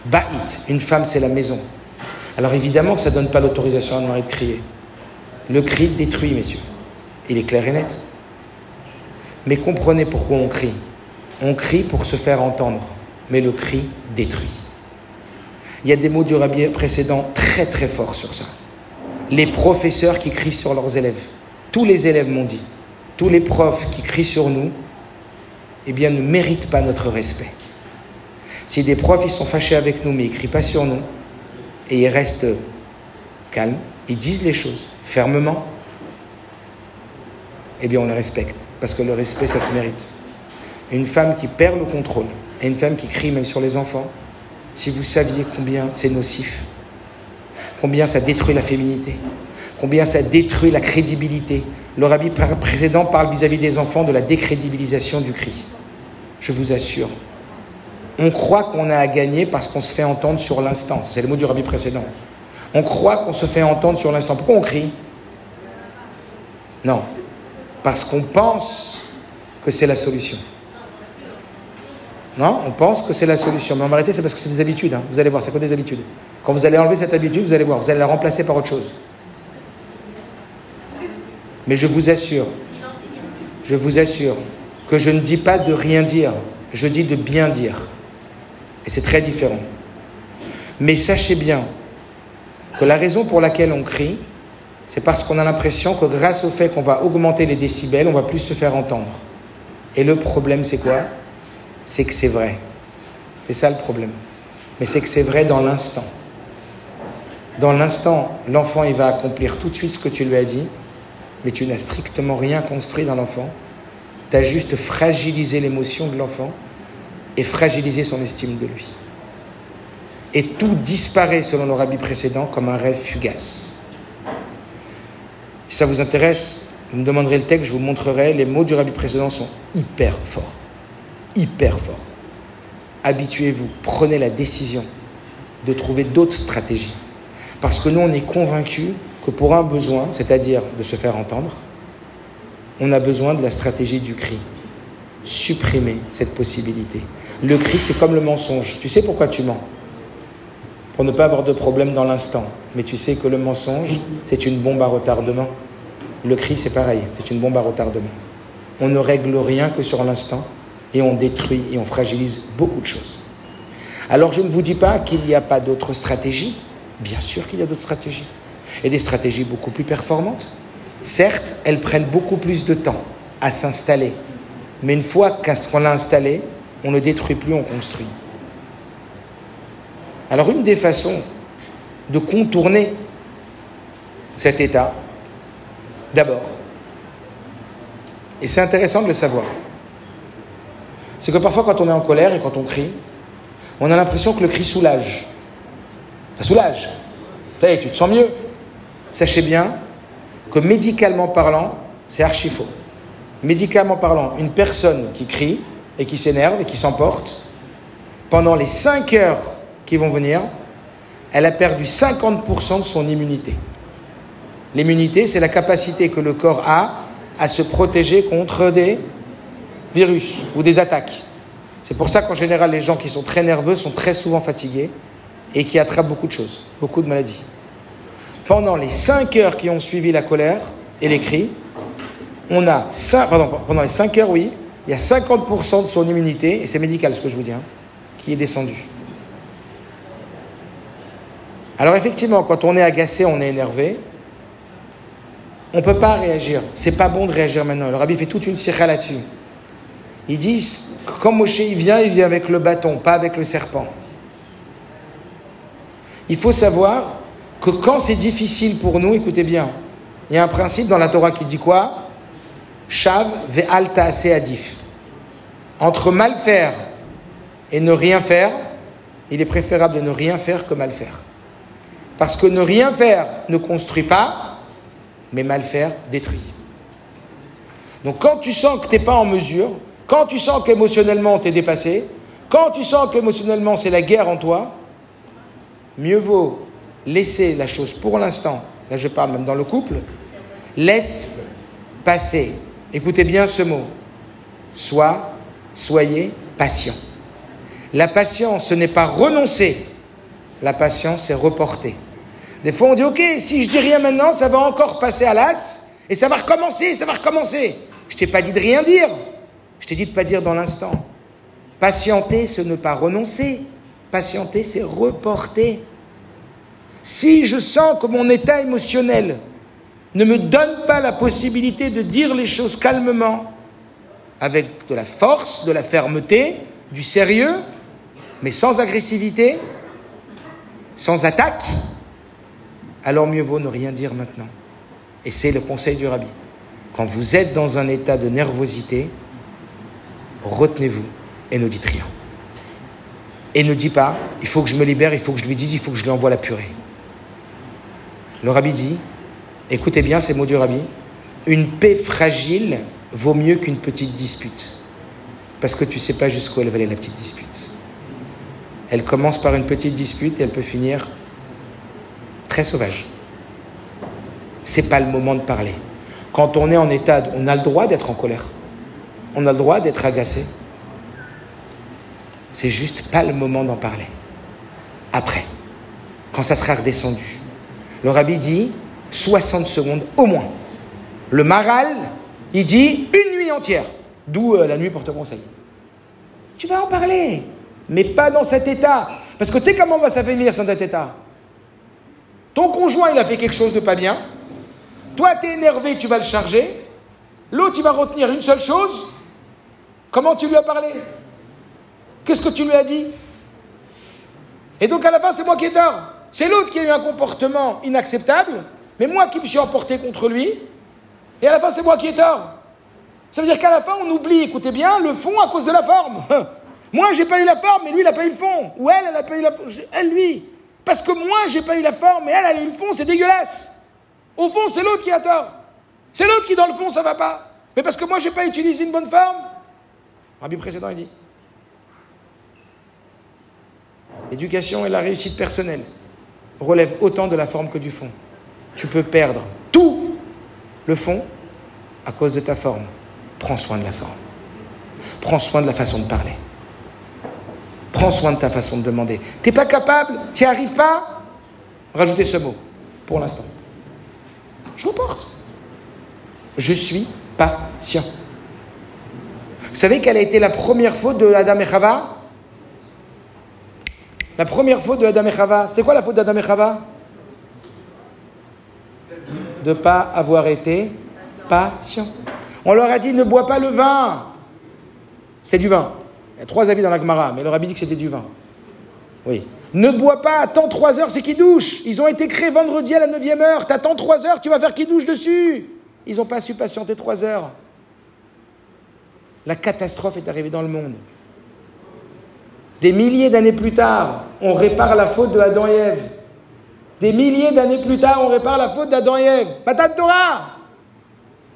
Ba'it, une femme, c'est la maison. Alors évidemment que ça ne donne pas l'autorisation à un mari de crier. Le cri détruit, messieurs. Il est clair et net. Mais comprenez pourquoi on crie. On crie pour se faire entendre, mais le cri détruit. Il y a des mots du rabbi précédent très très forts sur ça. Les professeurs qui crient sur leurs élèves. Tous les élèves m'ont dit. Tous les profs qui crient sur nous, eh bien, ne méritent pas notre respect. Si des profs ils sont fâchés avec nous, mais ils ne crient pas sur nous, et ils restent calmes, ils disent les choses fermement, eh bien, on les respecte. Parce que le respect, ça se mérite. Une femme qui perd le contrôle, et une femme qui crie même sur les enfants, si vous saviez combien c'est nocif, combien ça détruit la féminité, combien ça détruit la crédibilité. Le rabbi précédent parle vis-à-vis des enfants de la décrédibilisation du cri. Je vous assure. On croit qu'on a à gagner parce qu'on se fait entendre sur l'instant. C'est le mot du rabbi précédent. On croit qu'on se fait entendre sur l'instant. Pourquoi on crie? Non. Parce qu'on pense que c'est la solution. Non, on pense que c'est la solution. Mais en vérité, c'est parce que c'est des habitudes. Hein. Vous allez voir, c'est quoi des habitudes? Quand vous allez enlever cette habitude, vous allez voir, vous allez la remplacer par autre chose. Mais je vous assure, je vous assure que je ne dis pas de rien dire, je dis de bien dire. Et c'est très différent. Mais sachez bien que la raison pour laquelle on crie, c'est parce qu'on a l'impression que grâce au fait qu'on va augmenter les décibels, on va plus se faire entendre. Et le problème, c'est quoi? C'est que c'est vrai. C'est ça le problème. Mais c'est que c'est vrai dans l'instant. Dans l'instant, l'enfant, il va accomplir tout de suite ce que tu lui as dit, mais tu n'as strictement rien construit dans l'enfant. Tu as juste fragilisé l'émotion de l'enfant et fragilisé son estime de lui. Et tout disparaît, selon le rabbi précédent, comme un rêve fugace. Si ça vous intéresse, vous me demanderez le texte, je vous montrerai. Les mots du rabbi précédent sont hyper forts. Hyper forts. Habituez-vous, prenez la décision de trouver d'autres stratégies. Parce que nous, on est convaincus que pour un besoin, c'est-à-dire de se faire entendre, on a besoin de la stratégie du cri. Supprimer cette possibilité. Le cri, c'est comme le mensonge. Tu sais pourquoi tu mens? Pour ne pas avoir de problème dans l'instant. Mais tu sais que le mensonge, c'est une bombe à retardement. Le cri, c'est pareil, c'est une bombe à retardement. On ne règle rien que sur l'instant et on détruit et on fragilise beaucoup de choses. Alors je ne vous dis pas qu'il n'y a pas d'autres stratégies. Bien sûr qu'il y a d'autres stratégies et des stratégies beaucoup plus performantes. Certes, elles prennent beaucoup plus de temps à s'installer, mais une fois qu'on l'a installé, on ne détruit plus, on construit. Alors une des façons de contourner cet état, d'abord, et c'est intéressant de le savoir, c'est que parfois quand on est en colère et quand on crie, on a l'impression que le cri soulage. Ça soulage. Tu te sens mieux sachez bien que médicalement parlant, c'est archi faux. Médicalement parlant, une personne qui crie et qui s'énerve et qui s'emporte, pendant les 5 heures vont venir, elle a perdu 50% de son immunité. L'immunité, c'est la capacité que le corps a à se protéger contre des virus ou des attaques. C'est pour ça qu'en général, les gens qui sont très nerveux sont très souvent fatigués et qui attrapent beaucoup de choses, beaucoup de maladies pendant les cinq heures qui ont suivi la colère et les cris, on a, pendant les cinq heures, oui, il y a 50% de son immunité, et c'est médical ce que je vous dis, hein, qui est descendu. Alors effectivement, quand on est agacé, on est énervé, on ne peut pas réagir. C'est pas bon de réagir maintenant. Le rabbi fait toute une sirah là-dessus. Ils disent, quand Moshe vient, il vient avec le bâton, pas avec le serpent. Il faut savoir que quand c'est difficile pour nous, écoutez bien, il y a un principe dans la Torah qui dit quoi? Shav alta adif. Entre mal faire et ne rien faire, il est préférable de ne rien faire que mal faire. Parce que ne rien faire ne construit pas, mais mal faire détruit. Donc quand tu sens que tu n'es pas en mesure, quand tu sens qu'émotionnellement tu es dépassé, quand tu sens qu'émotionnellement c'est la guerre en toi, mieux vaut laisser la chose pour l'instant, là je parle même dans le couple, laisse passer. Écoutez bien ce mot. Sois, soyez patient. La patience, ce n'est pas renoncer. La patience, c'est reporter. Des fois, on dit, OK, si je dis rien maintenant, ça va encore passer à l'as, et ça va recommencer, ça va recommencer. Je t'ai pas dit de rien dire. Je t'ai dit de pas dire dans l'instant. Patienter, ce n'est pas renoncer. Patienter, c'est reporter. Si je sens que mon état émotionnel ne me donne pas la possibilité de dire les choses calmement, avec de la force, de la fermeté, du sérieux, mais sans agressivité, sans attaque, alors mieux vaut ne rien dire maintenant. Et c'est le conseil du rabbi. Quand vous êtes dans un état de nervosité, retenez-vous et ne dites rien. Et ne dites pas, il faut que je me libère, il faut que je lui dise, il faut que je lui envoie la purée. Le rabbi dit, écoutez bien ces mots du rabbi, une paix fragile vaut mieux qu'une petite dispute. Parce que tu ne sais pas jusqu'où elle va aller la petite dispute. Elle commence par une petite dispute et elle peut finir très sauvage. C'est pas le moment de parler. Quand on est en état, on a le droit d'être en colère. On a le droit d'être agacé. C'est juste pas le moment d'en parler. Après, quand ça sera redescendu. Le rabbi dit 60 secondes au moins. Le maral, il dit une nuit entière. D'où euh, la nuit porte conseil. Tu vas en parler, mais pas dans cet état. Parce que tu sais comment on va s'affaiblir dans cet état? Ton conjoint, il a fait quelque chose de pas bien. Toi, tu es énervé, tu vas le charger. L'autre, il va retenir une seule chose. Comment tu lui as parlé? Qu'est-ce que tu lui as dit? Et donc à la fin, c'est moi qui ai tort. C'est l'autre qui a eu un comportement inacceptable, mais moi qui me suis emporté contre lui, et à la fin c'est moi qui ai tort. Ça veut dire qu'à la fin on oublie, écoutez bien, le fond à cause de la forme. Moi j'ai pas eu la forme, mais lui il n'a pas eu le fond. Ou elle, elle n'a pas eu la forme. Elle, lui. Parce que moi j'ai pas eu la forme, mais elle, a eu le fond, c'est dégueulasse. Au fond, c'est l'autre qui a tort. C'est l'autre qui dans le fond ça va pas. Mais parce que moi j'ai pas utilisé une bonne forme. Rabbi précédent il dit. L'éducation et la réussite personnelle relève autant de la forme que du fond. Tu peux perdre tout le fond à cause de ta forme. Prends soin de la forme. Prends soin de la façon de parler. Prends soin de ta façon de demander. T'es pas capable Tu arrives pas Rajoutez ce mot, pour l'instant. Je reporte. Je suis patient. Vous savez quelle a été la première faute de Adam et Chava? La première faute de Adam et Chava, c'était quoi la faute d'Adam et Chava? De ne pas avoir été patient. On leur a dit ne bois pas le vin. C'est du vin. Il y a trois avis dans la Gemara, mais leur a dit que c'était du vin. Oui. Ne bois pas, attends trois heures, c'est qui douche. Ils ont été créés vendredi à la neuvième heure. T'attends trois heures, tu vas faire qui douche dessus. Ils n'ont pas su patienter trois heures. La catastrophe est arrivée dans le monde. Des milliers d'années plus tard, on répare la faute de Adam et Ève. Des milliers d'années plus tard, on répare la faute d'Adam et Ève. Patate Torah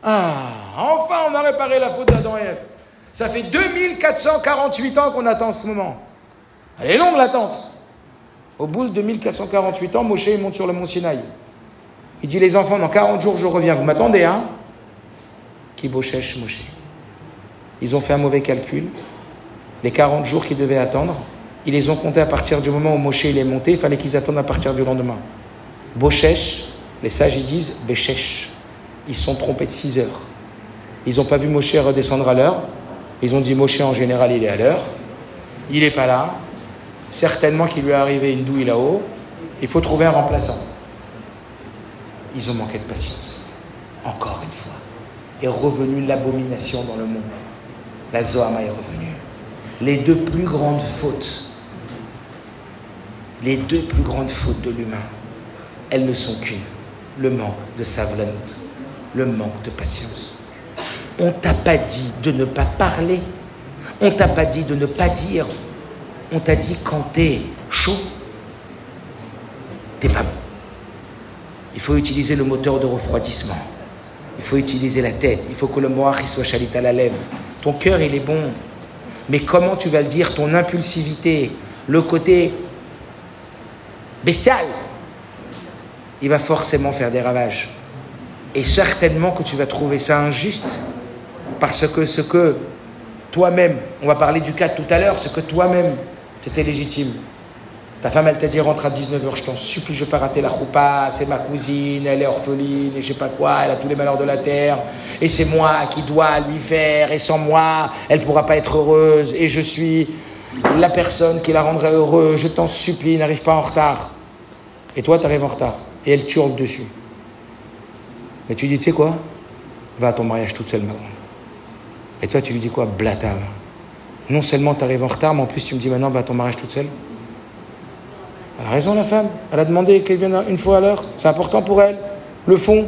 Ah, enfin on a réparé la faute d'Adam et Ève. Ça fait 2448 ans qu'on attend ce moment. Elle est longue l'attente. Au bout de 2448 ans, Moshe monte sur le mont Sinaï. Il dit les enfants, dans 40 jours je reviens, vous m'attendez, hein? Qui Moshe Ils ont fait un mauvais calcul les 40 jours qu'ils devaient attendre, ils les ont comptés à partir du moment où Moshe il est monté, il fallait qu'ils attendent à partir du lendemain. Bochesh, les sages ils disent Béchesh. Ils sont trompés de 6 heures. Ils n'ont pas vu Moshe redescendre à l'heure. Ils ont dit Moshe en général il est à l'heure. Il n'est pas là. Certainement qu'il lui est arrivé une douille là-haut. Il faut trouver un remplaçant. Ils ont manqué de patience. Encore une fois. Est revenue l'abomination dans le monde. La Zohama est revenue les deux plus grandes fautes, les deux plus grandes fautes de l'humain, elles ne sont qu'une, le manque de savlanut, le manque de patience. On t'a pas dit de ne pas parler, on t'a pas dit de ne pas dire, on t'a dit quand t'es chaud, t'es pas bon. Il faut utiliser le moteur de refroidissement. Il faut utiliser la tête. Il faut que le moach soit chalit à la lèvre. Ton cœur, il est bon. Mais comment tu vas le dire Ton impulsivité, le côté bestial, il va forcément faire des ravages. Et certainement que tu vas trouver ça injuste, parce que ce que toi-même, on va parler du cas tout à l'heure, c'est que toi-même, tu étais légitime. Ta femme, elle t'a dit rentre à 19h, je t'en supplie, je ne vais pas rater la choupa, c'est ma cousine, elle est orpheline, et je sais pas quoi, elle a tous les malheurs de la terre, et c'est moi qui dois lui faire, et sans moi, elle ne pourra pas être heureuse, et je suis la personne qui la rendrait heureuse, je t'en supplie, n'arrive pas en retard. Et toi, tu arrives en retard, et elle hurle dessus. Mais tu dis, tu sais quoi? Va à ton mariage toute seule, ma grande. Et toi, tu lui dis quoi Blata. Non seulement tu arrives en retard, mais en plus tu me dis maintenant, à ton mariage toute seule. Elle a raison, la femme. Elle a demandé qu'elle vienne une fois à l'heure. C'est important pour elle. Le fond.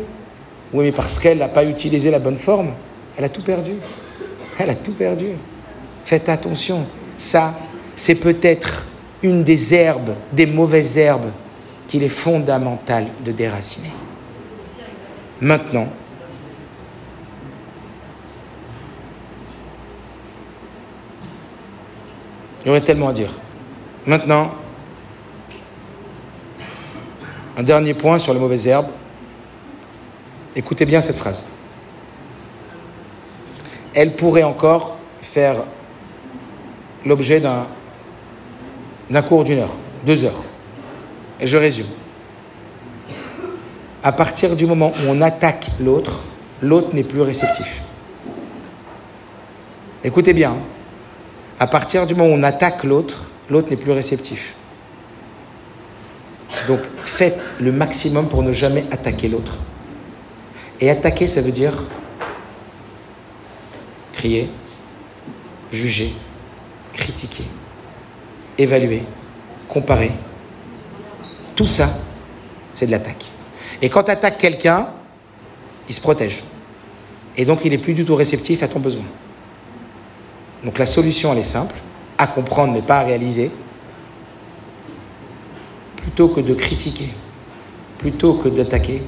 Oui, mais parce qu'elle n'a pas utilisé la bonne forme, elle a tout perdu. Elle a tout perdu. Faites attention. Ça, c'est peut-être une des herbes, des mauvaises herbes, qu'il est fondamental de déraciner. Maintenant, il y aurait tellement à dire. Maintenant, un dernier point sur les mauvaises herbes. Écoutez bien cette phrase. Elle pourrait encore faire l'objet d'un, cours d'une heure, deux heures. Et je résume. À partir du moment où on attaque l'autre, l'autre n'est plus réceptif. Écoutez bien. À partir du moment où on attaque l'autre, l'autre n'est plus réceptif. Donc faites le maximum pour ne jamais attaquer l'autre. Et attaquer, ça veut dire crier, juger, critiquer, évaluer, comparer. Tout ça, c'est de l'attaque. Et quand tu attaques quelqu'un, il se protège. Et donc il n'est plus du tout réceptif à ton besoin. Donc la solution, elle est simple, à comprendre mais pas à réaliser plutôt que de critiquer, plutôt que d'attaquer,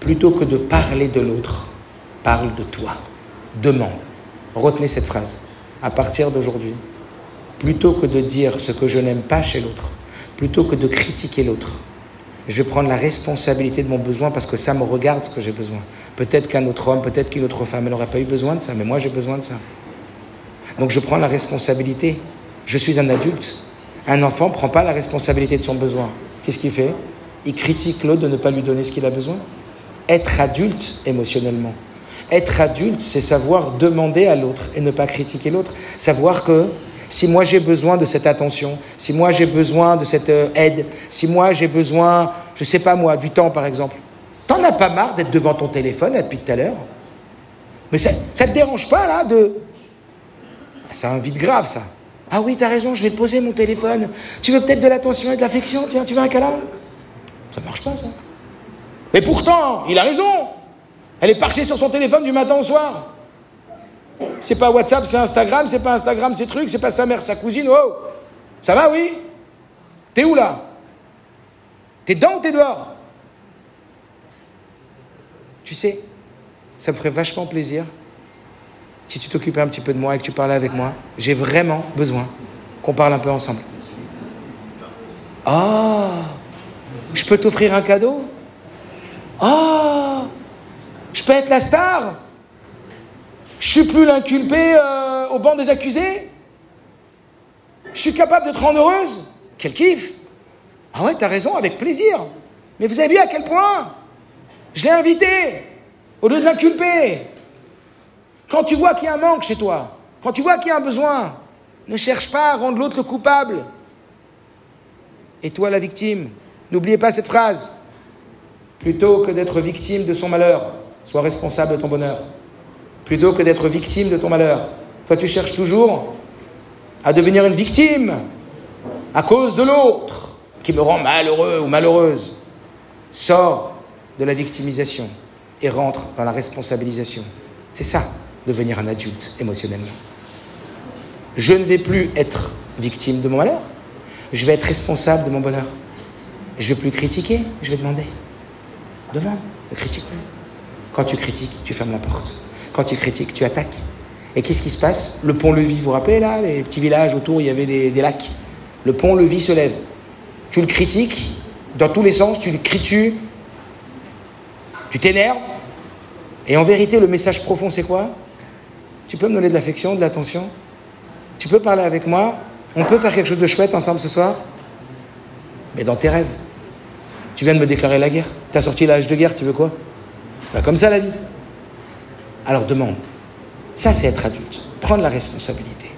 plutôt que de parler de l'autre, parle de toi. Demande. Retenez cette phrase. À partir d'aujourd'hui, plutôt que de dire ce que je n'aime pas chez l'autre, plutôt que de critiquer l'autre, je vais prendre la responsabilité de mon besoin parce que ça me regarde ce que j'ai besoin. Peut-être qu'un autre homme, peut-être qu'une autre femme, elle n'aurait pas eu besoin de ça, mais moi j'ai besoin de ça. Donc je prends la responsabilité. Je suis un adulte. Un enfant ne prend pas la responsabilité de son besoin. Qu'est-ce qu'il fait? Il critique l'autre de ne pas lui donner ce qu'il a besoin. Être adulte émotionnellement. Être adulte, c'est savoir demander à l'autre et ne pas critiquer l'autre. Savoir que si moi j'ai besoin de cette attention, si moi j'ai besoin de cette euh, aide, si moi j'ai besoin, je sais pas moi, du temps par exemple, t'en as pas marre d'être devant ton téléphone là depuis tout à l'heure? Mais ça ne te dérange pas là de... Un vide grave ça. Ah oui, t'as raison, je vais poser mon téléphone. Tu veux peut-être de l'attention et de l'affection Tiens, tu veux un câlin Ça marche pas, ça. Mais pourtant, il a raison. Elle est parchée sur son téléphone du matin au soir. C'est pas WhatsApp, c'est Instagram, c'est pas Instagram, c'est truc, c'est pas sa mère, sa cousine. Oh Ça va, oui T'es où là T'es dedans ou t'es dehors Tu sais, ça me ferait vachement plaisir si tu t'occupais un petit peu de moi et que tu parlais avec moi, j'ai vraiment besoin qu'on parle un peu ensemble. Ah, je peux t'offrir un cadeau? Ah, je peux être la star? Je suis plus l'inculpé euh, au banc des accusés? Je suis capable de te rendre heureuse? Quel kiff Ah ouais, t'as raison, avec plaisir. Mais vous avez vu à quel point Je l'ai invité au lieu de l'inculper. Quand tu vois qu'il y a un manque chez toi, quand tu vois qu'il y a un besoin, ne cherche pas à rendre l'autre le coupable. Et toi la victime. N'oubliez pas cette phrase. Plutôt que d'être victime de son malheur, sois responsable de ton bonheur. Plutôt que d'être victime de ton malheur. Toi tu cherches toujours à devenir une victime à cause de l'autre qui me rend malheureux ou malheureuse. Sors de la victimisation et rentre dans la responsabilisation. C'est ça devenir un adulte émotionnellement. Je ne vais plus être victime de mon malheur, je vais être responsable de mon bonheur. Je ne vais plus critiquer, je vais demander. Demande, ne critique plus. Quand tu critiques, tu fermes la porte. Quand tu critiques, tu attaques. Et qu'est-ce qui se passe? Le pont-levis, vous vous rappelez là Les petits villages autour, il y avait des, lacs. Le pont-levis se lève. Tu le critiques, dans tous les sens, tu le tu, tu t'énerves. Et en vérité, le message profond, c'est quoi? Tu peux me donner de l'affection, de l'attention? Tu peux parler avec moi? On peut faire quelque chose de chouette ensemble ce soir? Mais dans tes rêves. Tu viens de me déclarer la guerre. Tu as sorti l'âge de guerre, tu veux quoi? C'est pas comme ça la vie. Alors demande. Ça, c'est être adulte. Prendre la responsabilité.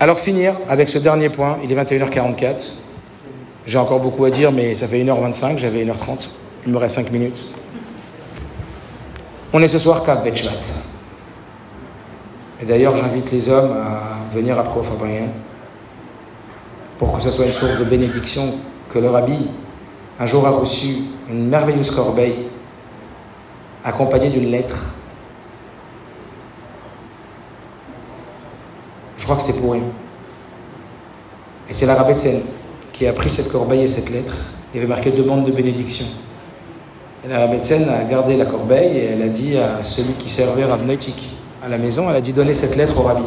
Alors finir avec ce dernier point, il est 21h44. J'ai encore beaucoup à dire, mais ça fait 1h25, j'avais 1h30. Il me reste 5 minutes. On est ce soir Kav Betchvat. Et d'ailleurs, j'invite les hommes à venir après au Fabrien pour que ce soit une source de bénédiction que le rabbi un jour a reçu une merveilleuse corbeille accompagnée d'une lettre. Je crois que c'était pour eux. Et c'est la Rabbetsen qui a pris cette corbeille et cette lettre. Il y avait marqué demande de bénédiction. Et la Rabbetsen a gardé la corbeille et elle a dit à celui qui servait Rabneutik à la maison, elle a dit donnez cette lettre au rabbi.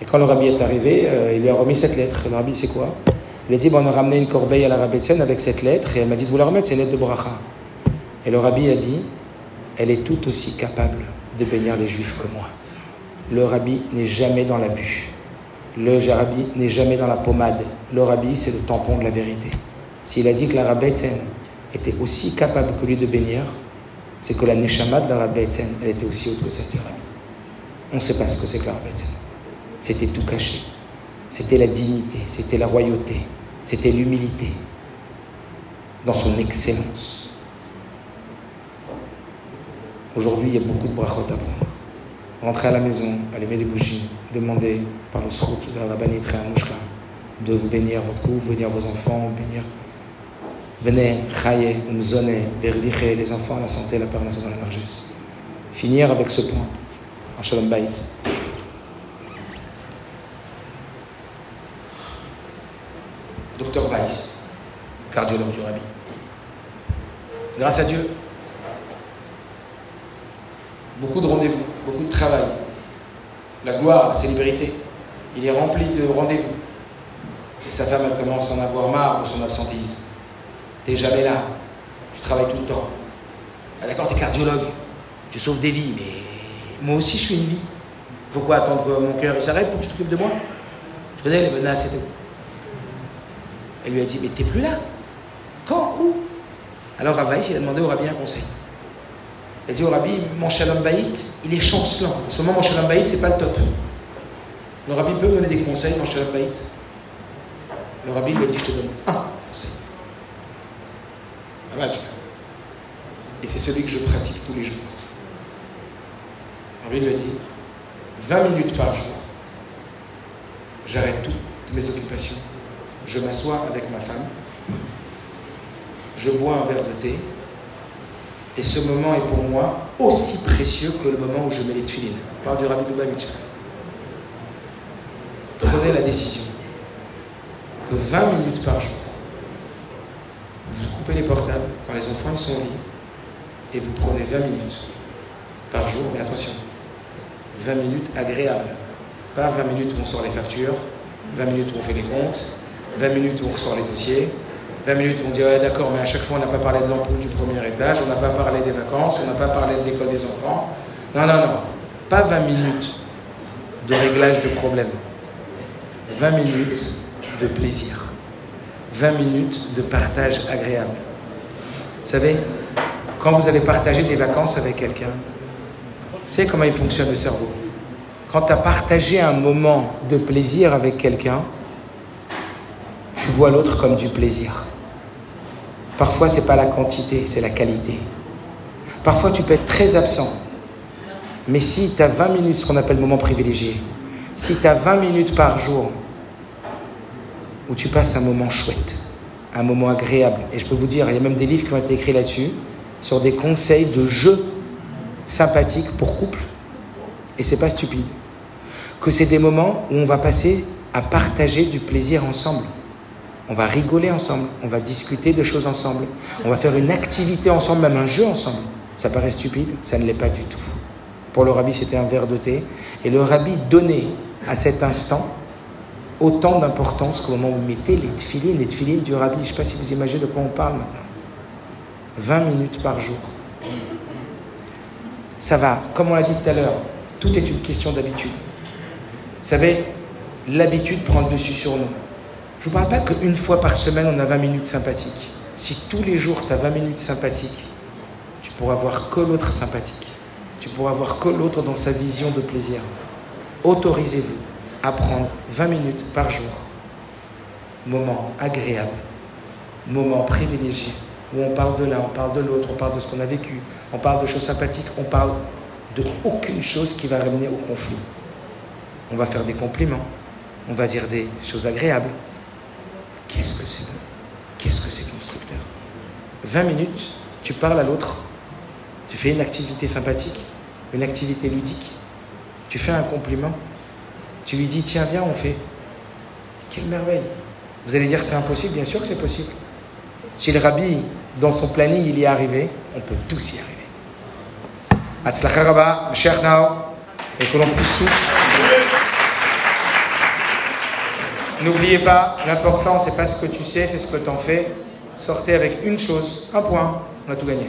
Et quand le rabbi est arrivé, euh, il lui a remis cette lettre. le rabbi, c'est quoi? Il a dit bon, on a ramené une corbeille à la Rabbetsen avec cette lettre et elle m'a dit de vous la remettre, c'est une lettre de Bracha. Et le rabbi a dit elle est tout aussi capable de bénir les juifs que moi. Le rabbi n'est jamais dans l'abus. Le rabbi n'est jamais dans la pommade. Le rabbi, c'est le tampon de la vérité. S'il a dit que la Rabbetsen était aussi capable que lui de bénir, c'est que la Neshama de la Rabbetsen, elle était aussi autre que celle du. On ne sait pas ce que c'est que la Rabbetsen. C'était tout caché. C'était la dignité, c'était la royauté, c'était l'humilité, dans son excellence. Aujourd'hui, il y a beaucoup de brachot à prendre. Rentrer à la maison, allumer des bougies, demander par le srout de la rabbinite de vous bénir votre couple, bénir vos enfants, bénir. Venez, chaye, umzone, berviche, les enfants, la santé, la parnasse dans la largesse. Finir avec ce point, en shalom bayit. Docteur Weiss, cardiologue du Rabbi. Grâce à Dieu, beaucoup de rendez-vous, beaucoup de travail. La gloire, la célébrité, il est rempli de rendez-vous. Et sa femme, elle commence à en avoir marre de son absentéisme. T'es jamais là, tu travailles tout le temps. Ah, D'accord, t'es cardiologue, tu sauves des vies, mais moi aussi je suis une vie. Faut quoi attendre que mon cœur s'arrête pour que tu t'occupes de moi? Je connais les menaces et tout. Elle lui a dit, mais t'es plus là Quand? Où? Alors Ravaïs, il a demandé au rabbi un conseil. Il a dit au rabbi, mon shalom baït, il est chancelant. En ce moment, mon shalom baït, c'est pas le top. Le rabbi peut me donner des conseils, mon shalom baït Le rabbi lui a dit, je te donne un conseil. Et c'est celui que je pratique tous les jours. Rabbi a dit, 20 minutes par jour, j'arrête toutes mes occupations je m'assois avec ma femme, je bois un verre de thé, et ce moment est pour moi aussi précieux que le moment où je mets les tefilines. Par du Rabbi Lubavitch. Prenez la décision que 20 minutes par jour, vous coupez les portables quand les enfants sont au lit, et vous prenez 20 minutes par jour, mais attention, 20 minutes agréables. Pas 20 minutes où on sort les factures, 20 minutes où on fait les comptes, 20 minutes où on ressort les dossiers, 20 minutes où on dit ouais, d'accord, mais à chaque fois on n'a pas parlé de l'ampoule du premier étage, on n'a pas parlé des vacances, on n'a pas parlé de l'école des enfants. Non, non, non, pas 20 minutes de réglage de problèmes. 20 minutes de plaisir. 20 minutes de partage agréable. Vous savez, quand vous allez partager des vacances avec quelqu'un, vous savez comment il fonctionne le cerveau Quand tu as partagé un moment de plaisir avec quelqu'un, tu vois l'autre comme du plaisir. Parfois, ce n'est pas la quantité, c'est la qualité. Parfois, tu peux être très absent. Mais si tu as 20 minutes, ce qu'on appelle moment privilégié, si tu as 20 minutes par jour où tu passes un moment chouette, un moment agréable, et je peux vous dire, il y a même des livres qui ont été écrits là-dessus, sur des conseils de jeux sympathiques pour couple, et c'est pas stupide, que c'est des moments où on va passer à partager du plaisir ensemble. On va rigoler ensemble, on va discuter de choses ensemble, on va faire une activité ensemble, même un jeu ensemble. Ça paraît stupide, ça ne l'est pas du tout. Pour le rabbi, c'était un verre de thé. Et le rabbi donnait à cet instant autant d'importance qu'au moment où vous mettez les tefilines, les tefilines du rabbi. Je ne sais pas si vous imaginez de quoi on parle maintenant. 20 minutes par jour. Ça va, comme on l'a dit tout à l'heure, tout est une question d'habitude. Vous savez, l'habitude prend le dessus sur nous. Je ne vous parle pas qu'une fois par semaine, on a 20 minutes sympathiques. Si tous les jours, tu as 20 minutes sympathiques, tu pourras voir que l'autre sympathique. Tu pourras voir que l'autre dans sa vision de plaisir. Autorisez-vous à prendre 20 minutes par jour. Moment agréable, moment privilégié, où on parle de l'un, on parle de l'autre, on parle de ce qu'on a vécu, on parle de choses sympathiques, on parle de aucune chose qui va ramener au conflit. On va faire des compliments, on va dire des choses agréables. Qu'est-ce que c'est bon? Qu'est-ce que c'est constructeur? 20 minutes, tu parles à l'autre, tu fais une activité sympathique, une activité ludique, tu fais un compliment, tu lui dis tiens viens on fait. Quelle merveille Vous allez dire c'est impossible, bien sûr que c'est possible. Si le rabbi, dans son planning, il y est arrivé, on peut tous y arriver. Et que l'on puisse tous. N'oubliez pas, l'important, c'est pas ce que tu sais, c'est ce que tu en fais. Sortez avec une chose, un point, on a tout gagné.